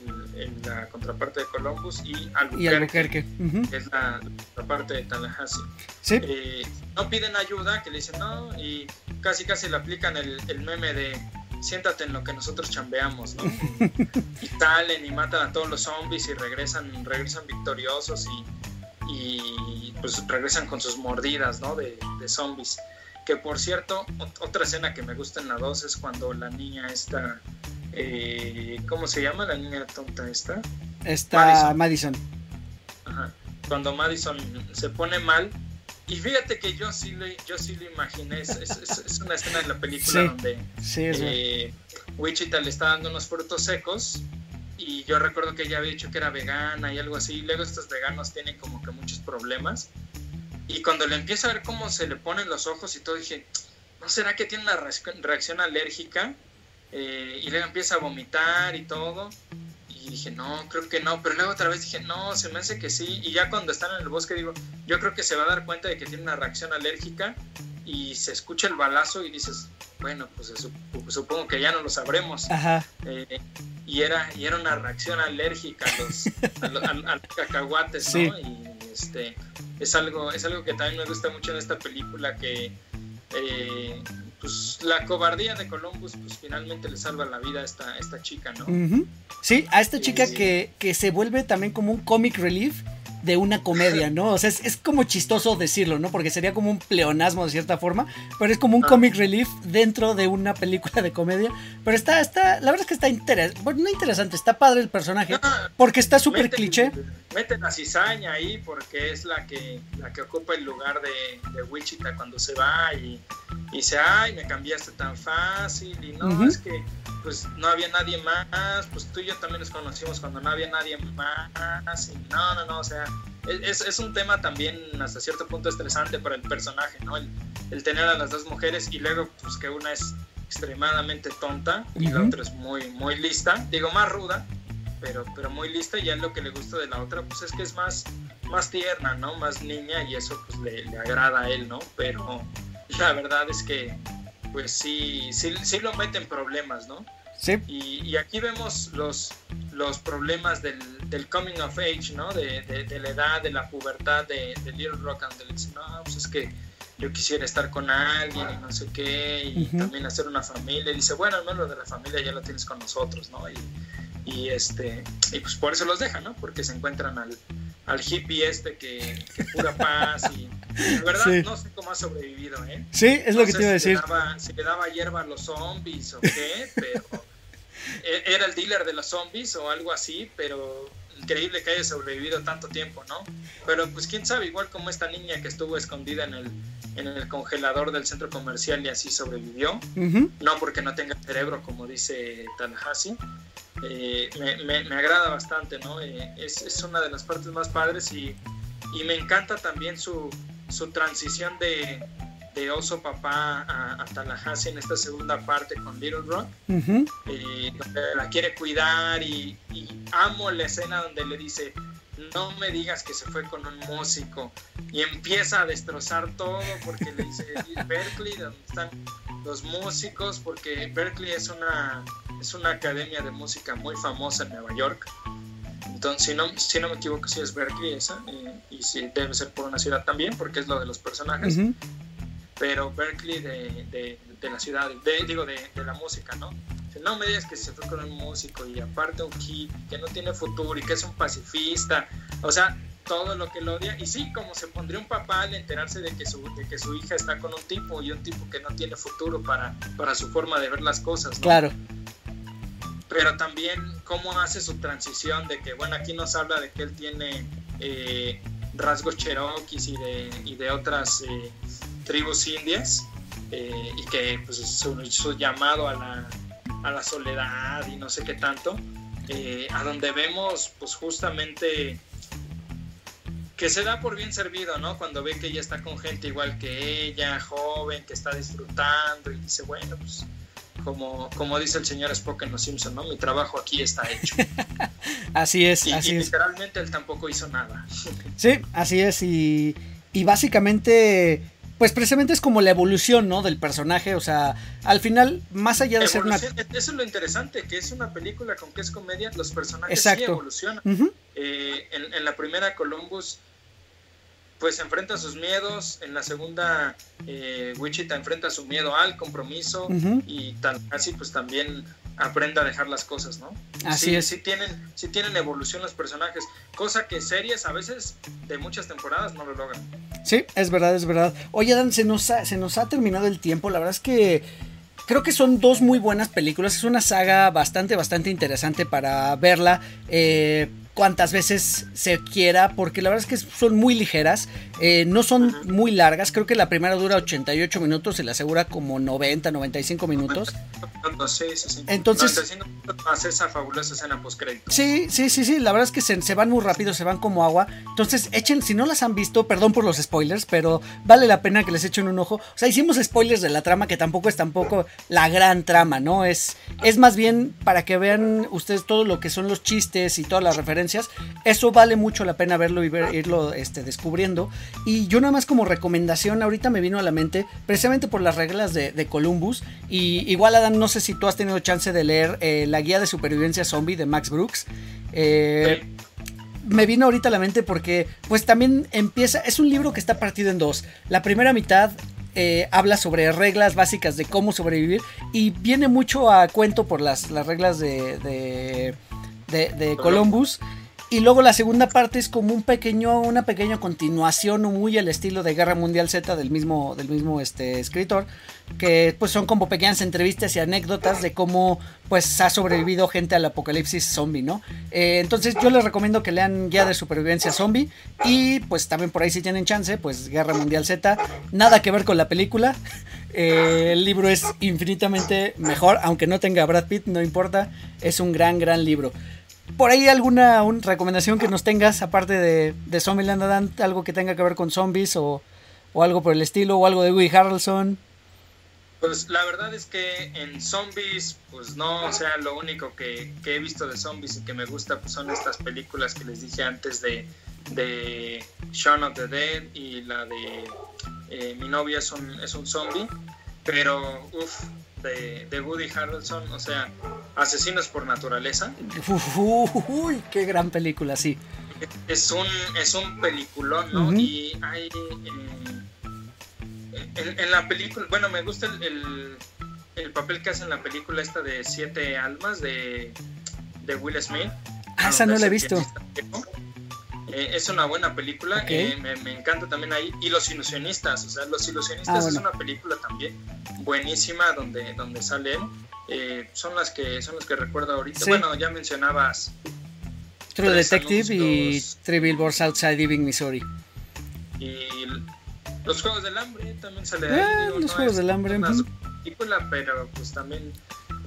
la contraparte de Columbus, y Albuquerque, que es la contraparte de Tallahassee. ¿Sí? Eh, no piden ayuda, que le dicen no, y casi casi le aplican el, el meme de siéntate en lo que nosotros chambeamos, ¿no? y salen y matan a todos los zombies y regresan, regresan victoriosos y y pues regresan con sus mordidas, ¿no? De, zombies. Que por cierto, otra escena que me gusta en la 2 es cuando la niña está, eh, ¿cómo se llama la niña tonta esta? Está Madison. Ajá. Cuando Madison se pone mal, y fíjate que yo sí lo, yo sí lo imaginé, es, es, una escena en la película donde eh, Wichita le está dando unos frutos secos y yo recuerdo que ella había dicho que era vegana y algo así, y luego estos veganos tienen como que muchos problemas. Y cuando le empiezo a ver cómo se le ponen los ojos y todo, dije, ¿no será que tiene una reacción alérgica? Eh, y luego empieza a vomitar y todo. Y dije, no, creo que no. Pero luego otra vez dije, no, se me hace que sí. Y ya cuando están en el bosque digo, yo creo que se va a dar cuenta de que tiene una reacción alérgica. Y se escucha el balazo y dices, bueno, pues supongo que ya no lo sabremos. Ajá. Eh, y era, y era una reacción alérgica a los, a, cacahuates, ¿no? Y este, es algo, es algo que también me gusta mucho en esta película que eh, pues la cobardía de Columbus pues finalmente le salva la vida a esta, esta chica, ¿no? Sí, a esta chica que, que se vuelve también como un comic relief de una comedia, ¿no? O sea, es, como chistoso decirlo, ¿no? Porque sería como un pleonasmo de cierta forma, pero es como un ah. comic relief dentro de una película de comedia. Pero está, está, la verdad es que está interesante, bueno, no interesante, está padre el personaje, porque está súper cliché. Meten a cizaña ahí porque es la que, la que ocupa el lugar de, de Wichita cuando se va y, y dice, ay, me cambiaste tan fácil y no, es que pues no había nadie más, pues tú y yo también nos conocimos cuando no había nadie más, y no, no, no, o sea, es, es un tema también hasta cierto punto estresante para el personaje, ¿no? El, el, tener a las dos mujeres y luego pues que una es extremadamente tonta y la otra es muy, muy lista, digo más ruda, pero, pero muy lista y a lo que le gusta de la otra pues es que es más, más tierna, ¿no? Más niña y eso pues le, le agrada a él, ¿no? Pero la verdad es que pues sí, sí, sí lo meten problemas, ¿no? Sí. Y, aquí vemos los, los problemas del, del coming of age, ¿no? De, de, la edad, de la pubertad de, Little Rock and dice, no, pues es que yo quisiera estar con alguien y no sé qué, y también hacer una familia. Y dice, bueno, al menos lo de la familia ya lo tienes con nosotros, ¿no? Y, y, este, y pues por eso los deja, ¿no? Porque se encuentran al, al hippie este que, que pura paz y de verdad no sé cómo ha sobrevivido, ¿eh? Sí, es lo que te iba a decir. Si le, daba, hierba a los zombies o qué, pero era el dealer de los zombies o algo así, pero increíble que haya sobrevivido tanto tiempo, ¿no? Pero pues quién sabe, igual como esta niña que estuvo escondida en el, en el congelador del centro comercial y así sobrevivió, no porque no tenga cerebro como dice Tallahassee, eh, me, me, agrada bastante, ¿no? Eh, es, es, una de las partes más padres y, y me encanta también su, su transición de, de oso papá a, a, Tallahassee en esta segunda parte con Little Rock, eh, donde la quiere cuidar y, y, amo la escena donde le dice, no me digas que se fue con un músico y empieza a destrozar todo porque le dice Berkeley, donde están los músicos, porque Berkeley es una, es una academia de música muy famosa en Nueva York. Entonces, si no, si no me equivoco, si es Berkeley esa, y si debe ser por una ciudad también, porque es lo de los personajes. Pero Berkeley de, la ciudad, de, digo, de, la música, ¿no? No me digas que se fue con un músico y aparte un hit, que no tiene futuro y que es un pacifista. O sea, todo lo que lo odia. Y sí, como se pondría un papá al enterarse de que su, de que su hija está con un tipo y un tipo que no tiene futuro para, para su forma de ver las cosas. Claro. Pero también cómo hace su transición de que, bueno, aquí nos habla de que él tiene eh, rasgos cherokees y de, y de otras eh, tribus indias eh, y que pues, su, su llamado a la, a la soledad y no sé qué tanto, a donde vemos pues justamente que se da por bien servido, ¿no? Cuando ve que ella está con gente igual que ella, joven, que está disfrutando y dice, bueno, pues como, como dice el señor Spock en Los Simpson, ¿no? Mi trabajo aquí está hecho. así es, y, así y literalmente él tampoco hizo nada. sí, así es, y, y básicamente pues precisamente es como la evolución, ¿no? Del personaje, o sea, al final, más allá de ser una... Eso es lo interesante, que es una película con que es comedia, los personajes sí evolucionan. Eh, en, en, la primera Columbus pues enfrenta sus miedos, en la segunda eh, Wichita enfrenta su miedo al compromiso y tan, así pues también aprenda a dejar las cosas, ¿no? Así es. Sí tienen, sí tienen evolución los personajes, cosa que series a veces de muchas temporadas no lo logran. Sí, es verdad, es verdad. Oye, Dan, se nos ha, se nos ha terminado el tiempo, la verdad es que creo que son dos muy buenas películas. Es una saga bastante, bastante interesante para verla. Eh, cuantas veces se quiera, porque la verdad es que son muy ligeras, eh, no son muy largas, creo que la primera dura 88 minutos y la segura como 90, 95 minutos. Entonces, más esa fabulosa escena post Sí, sí, sí, sí, la verdad es que se, van muy rápido, se van como agua. Entonces, echen, si no las han visto, perdón por los spoilers, pero vale la pena que les echen un ojo. O sea, hicimos spoilers de la trama, que tampoco es tampoco la gran trama, ¿no? Es, es más bien para que vean ustedes todo lo que son los chistes y todas las referencias. Eso vale mucho la pena verlo y irlo este, descubriendo. Y yo nada más como recomendación, ahorita me vino a la mente, precisamente por las reglas de, Columbus, y igual Adam, no sé si tú has tenido chance de leer eh, la guía de supervivencia zombie de Max Brooks. Eh, me vino ahorita a la mente porque pues también empieza, es un libro que está partido en dos. La primera mitad eh, habla sobre reglas básicas de cómo sobrevivir y viene mucho a cuento por las, las reglas de, de, de Columbus. Y luego la segunda parte es como un pequeño, una pequeña continuación muy al estilo de Guerra Mundial Z del mismo, del mismo este, escritor, que pues son como pequeñas entrevistas y anécdotas de cómo pues ha sobrevivido gente al apocalipsis zombie, ¿no? Eh, entonces yo les recomiendo que lean Guía de Supervivencia Zombie y pues también por ahí si tienen chance, pues Guerra Mundial Z, nada que ver con la película. Eh, el libro es infinitamente mejor, aunque no tenga Brad Pitt, no importa, es un gran, gran libro por ahí alguna recomendación que nos tengas, aparte de, de Zombieland, Dan, algo que tenga que ver con zombies o, algo por el estilo, o algo de Woody Harrelson. Pues la verdad es que en zombies, pues no, o sea, lo único que, he visto de zombies y que me gusta pues son estas películas que les dije antes de, de Shaun of the Dead y la de eh, Mi novia es un, es un zombie. Pero, uff, de, Woody Harrelson, o sea, Asesinos por Naturaleza. Uy, qué gran película, sí. Es un, es un peliculón, ¿no? Y hay. Eh, en, la película, bueno, me gusta el, el, papel que hace en la película esta de Siete Almas de, de Will Smith. Ah, esa no la he visto. Eh, es una buena película, eh, me, encanta también ahí. Y Los Ilusionistas, o sea, Los Ilusionistas ah, es una película también buenísima donde, donde sale eh, son las que son las que recuerdo ahorita. Bueno, ya mencionabas True Detective y Three Billboards Outside Ebbing, Missouri. Y Los Juegos del Hambre también sale ah, Los Juegos del Hambre. Una película, pero pues también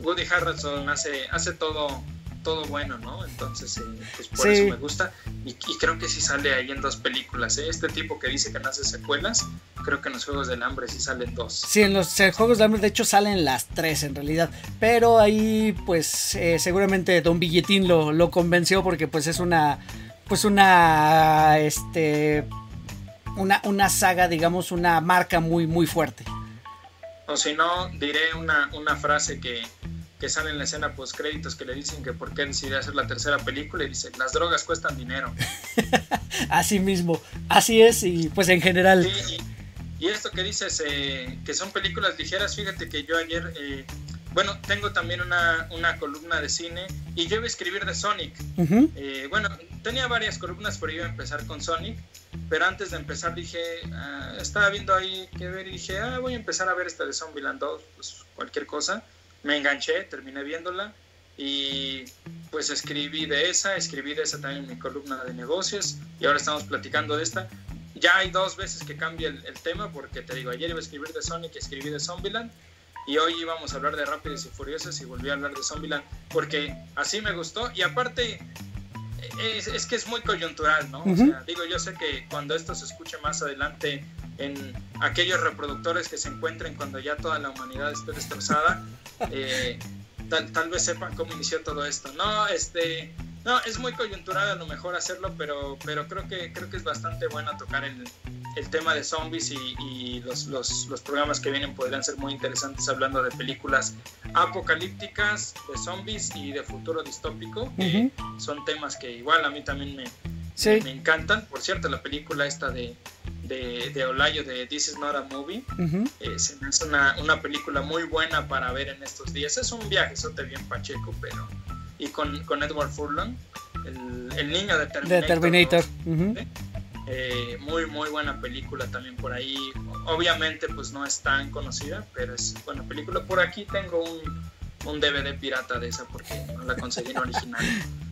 Woody Harrelson hace, hace todo todo bueno, ¿no? Entonces, eh, pues por eso me gusta. Y, creo que sí sale ahí en dos películas. ¿eh? Este tipo que dice que no hace secuelas, creo que en los Juegos del Hambre sí salen dos. Sí, en los Juegos del Hambre de hecho salen las tres en realidad. Pero ahí, pues, eh, seguramente Don Billetín lo, lo convenció porque pues es una, pues una, este, una, una saga, digamos, una marca muy, muy fuerte. O si no, diré una, una frase que que sale en la escena post créditos que le dicen que por qué decidió hacer la tercera película y dice las drogas cuestan dinero así mismo así es y pues en general Y esto que dices, eh, que son películas ligeras, fíjate que yo ayer, eh, bueno, tengo también una, una, columna de cine y yo iba a escribir de Sonic. Eh, bueno, tenía varias columnas, pero iba a empezar con Sonic. Pero antes de empezar dije, ah, estaba viendo ahí que ver y dije, ah, voy a empezar a ver esta de Zombieland 2, pues cualquier cosa. Me enganché, terminé viéndola y pues escribí de esa, escribí de esa también mi columna de negocios y ahora estamos platicando de esta. Ya hay dos veces que cambia el, tema porque te digo, ayer iba a escribir de Sonic escribí de Zombieland y hoy íbamos a hablar de Rápidos y Furiosos y volví a hablar de Zombieland porque así me gustó y aparte es, que es muy coyuntural, ¿no? o sea, digo, yo sé que cuando esto se escuche más adelante en aquellos reproductores que se encuentren cuando ya toda la humanidad esté destrozada, eh, tal, vez sepan cómo inició todo esto. No, este, no, es muy coyuntural a lo mejor hacerlo, pero, pero creo que creo que es bastante bueno tocar el, el tema de zombies y, los, los, los, programas que vienen podrían ser muy interesantes hablando de películas apocalípticas, de zombies y de futuro distópico, que son temas que igual a mí también me, me encantan. Por cierto, la película esta de, de, de Olayo de This is not a movie eh, es una, una, película muy buena para ver en estos días. Es un viaje, te bien pacheco, pero. Y con, con Edward Furlong, el, el, niño de Terminator. Eh, muy, muy buena película también por ahí. Obviamente, pues no es tan conocida, pero es buena película. Por aquí tengo un, un DVD pirata de esa porque no la conseguí en original.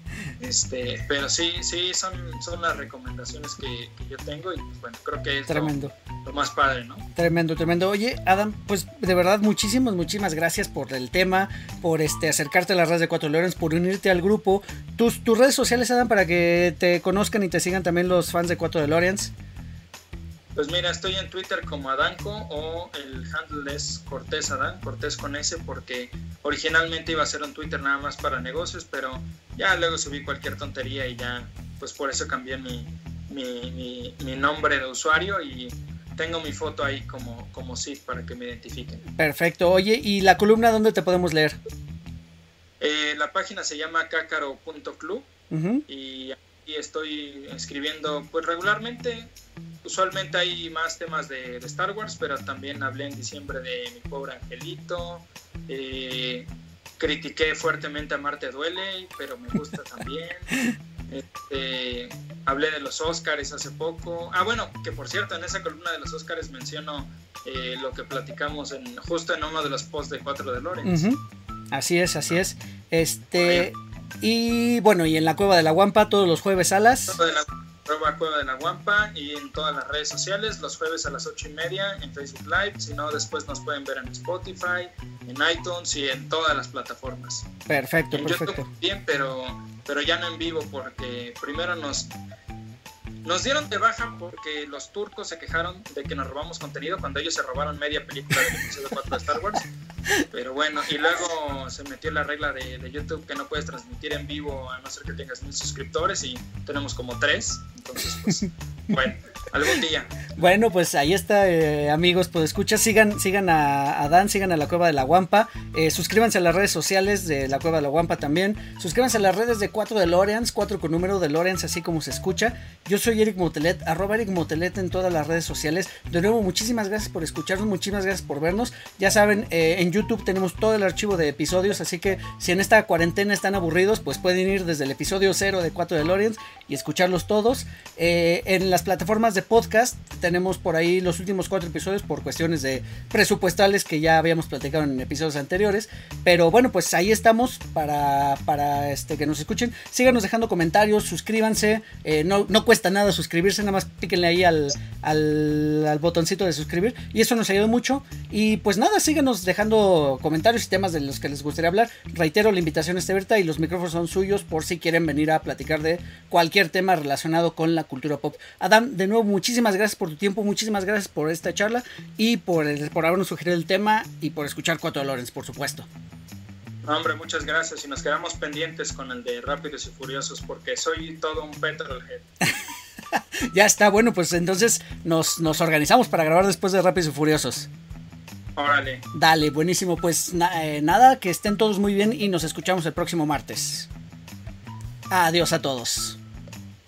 Este, pero sí, sí, son, son las recomendaciones que, yo tengo y bueno, creo que es tremendo. Lo, más padre, ¿no? Tremendo, tremendo. Oye, Adam, pues de verdad muchísimas, muchísimas gracias por el tema, por este acercarte a las redes de Cuatro Leones, por unirte al grupo. Tus, tus redes sociales, Adam, para que te conozcan y te sigan también los fans de Cuatro de Lorenz. Pues mira, estoy en Twitter como Adanco o el handle es Cortés Adán, Cortés con S, porque originalmente iba a ser un Twitter nada más para negocios, pero ya luego subí cualquier tontería y ya, pues por eso cambié mi, mi, mi, nombre de usuario y tengo mi foto ahí como, como Sid para que me identifiquen. Perfecto. Oye, ¿y la columna dónde te podemos leer? Eh, la página se llama cacaro.club y y estoy escribiendo pues regularmente. Usualmente hay más temas de, Star Wars, pero también hablé en diciembre de Mi Pobre Angelito. Eh, critiqué fuertemente a Marte Duele, pero me gusta también. Este, hablé de los Oscars hace poco. Ah, bueno, que por cierto, en esa columna de los Oscars menciono eh, lo que platicamos en, justo en uno de los posts de 4 de Lorenz. Así es, así es. Este. Y bueno, y en la Cueva de la Guampa todos los jueves a las... la Cueva de la Guampa y en todas las redes sociales, los jueves a las ocho y media en Facebook Live, si no después nos pueden ver en Spotify, en iTunes y en todas las plataformas. Perfecto, perfecto. bien, pero, pero ya no en vivo porque primero nos nos dieron de baja porque los turcos se quejaron de que nos robamos contenido cuando ellos se robaron media película del episodio 4 de Star Wars. Pero bueno, y luego se metió la regla de, de, YouTube que no puedes transmitir en vivo a no ser que tengas mil suscriptores y tenemos como tres. Entonces, pues, bueno, algún día. Bueno, pues ahí está, eh, amigos, pues escucha, sigan, sigan a, Dan, sigan a la Cueva de la Guampa, eh, suscríbanse a las redes sociales de la Cueva de la Guampa también, suscríbanse a las redes de 4 de Loreans, 4 con número de Loreans, así como se escucha. Yo soy Eric Motelet, arroba Eric Motelet en todas las redes sociales. De nuevo, muchísimas gracias por escucharnos, muchísimas gracias por vernos. Ya saben, eh, en YouTube tenemos todo el archivo de episodios, así que si en esta cuarentena están aburridos, pues pueden ir desde el episodio 0 de 4 de Loreans y escucharlos todos. en las plataformas de podcast tenemos por ahí los últimos cuatro episodios por cuestiones de presupuestales que ya habíamos platicado en episodios anteriores. Pero bueno, pues ahí estamos para, para este, que nos escuchen. Síganos dejando comentarios, suscríbanse. Eh, no, no, cuesta nada suscribirse, nada más píquenle ahí al, al, botoncito de suscribir. Y eso nos ayuda mucho. Y pues nada, síganos dejando comentarios y temas de los que les gustaría hablar. Reitero, la invitación está abierta y los micrófonos son suyos por si quieren venir a platicar de cualquier tema relacionado con la cultura pop. Adam, de nuevo, muchísimas gracias por tu tiempo, muchísimas gracias por esta charla y por, por habernos sugerido el tema y por escuchar Cuatro Lorenz, por supuesto. hombre, muchas gracias y nos quedamos pendientes con el de Rápidos y Furiosos porque soy todo un petrolhead. ya está, bueno, pues entonces nos, organizamos para grabar después de Rápidos y Furiosos. Órale. Dale, buenísimo. Pues eh, nada, que estén todos muy bien y nos escuchamos el próximo martes. Adiós a todos.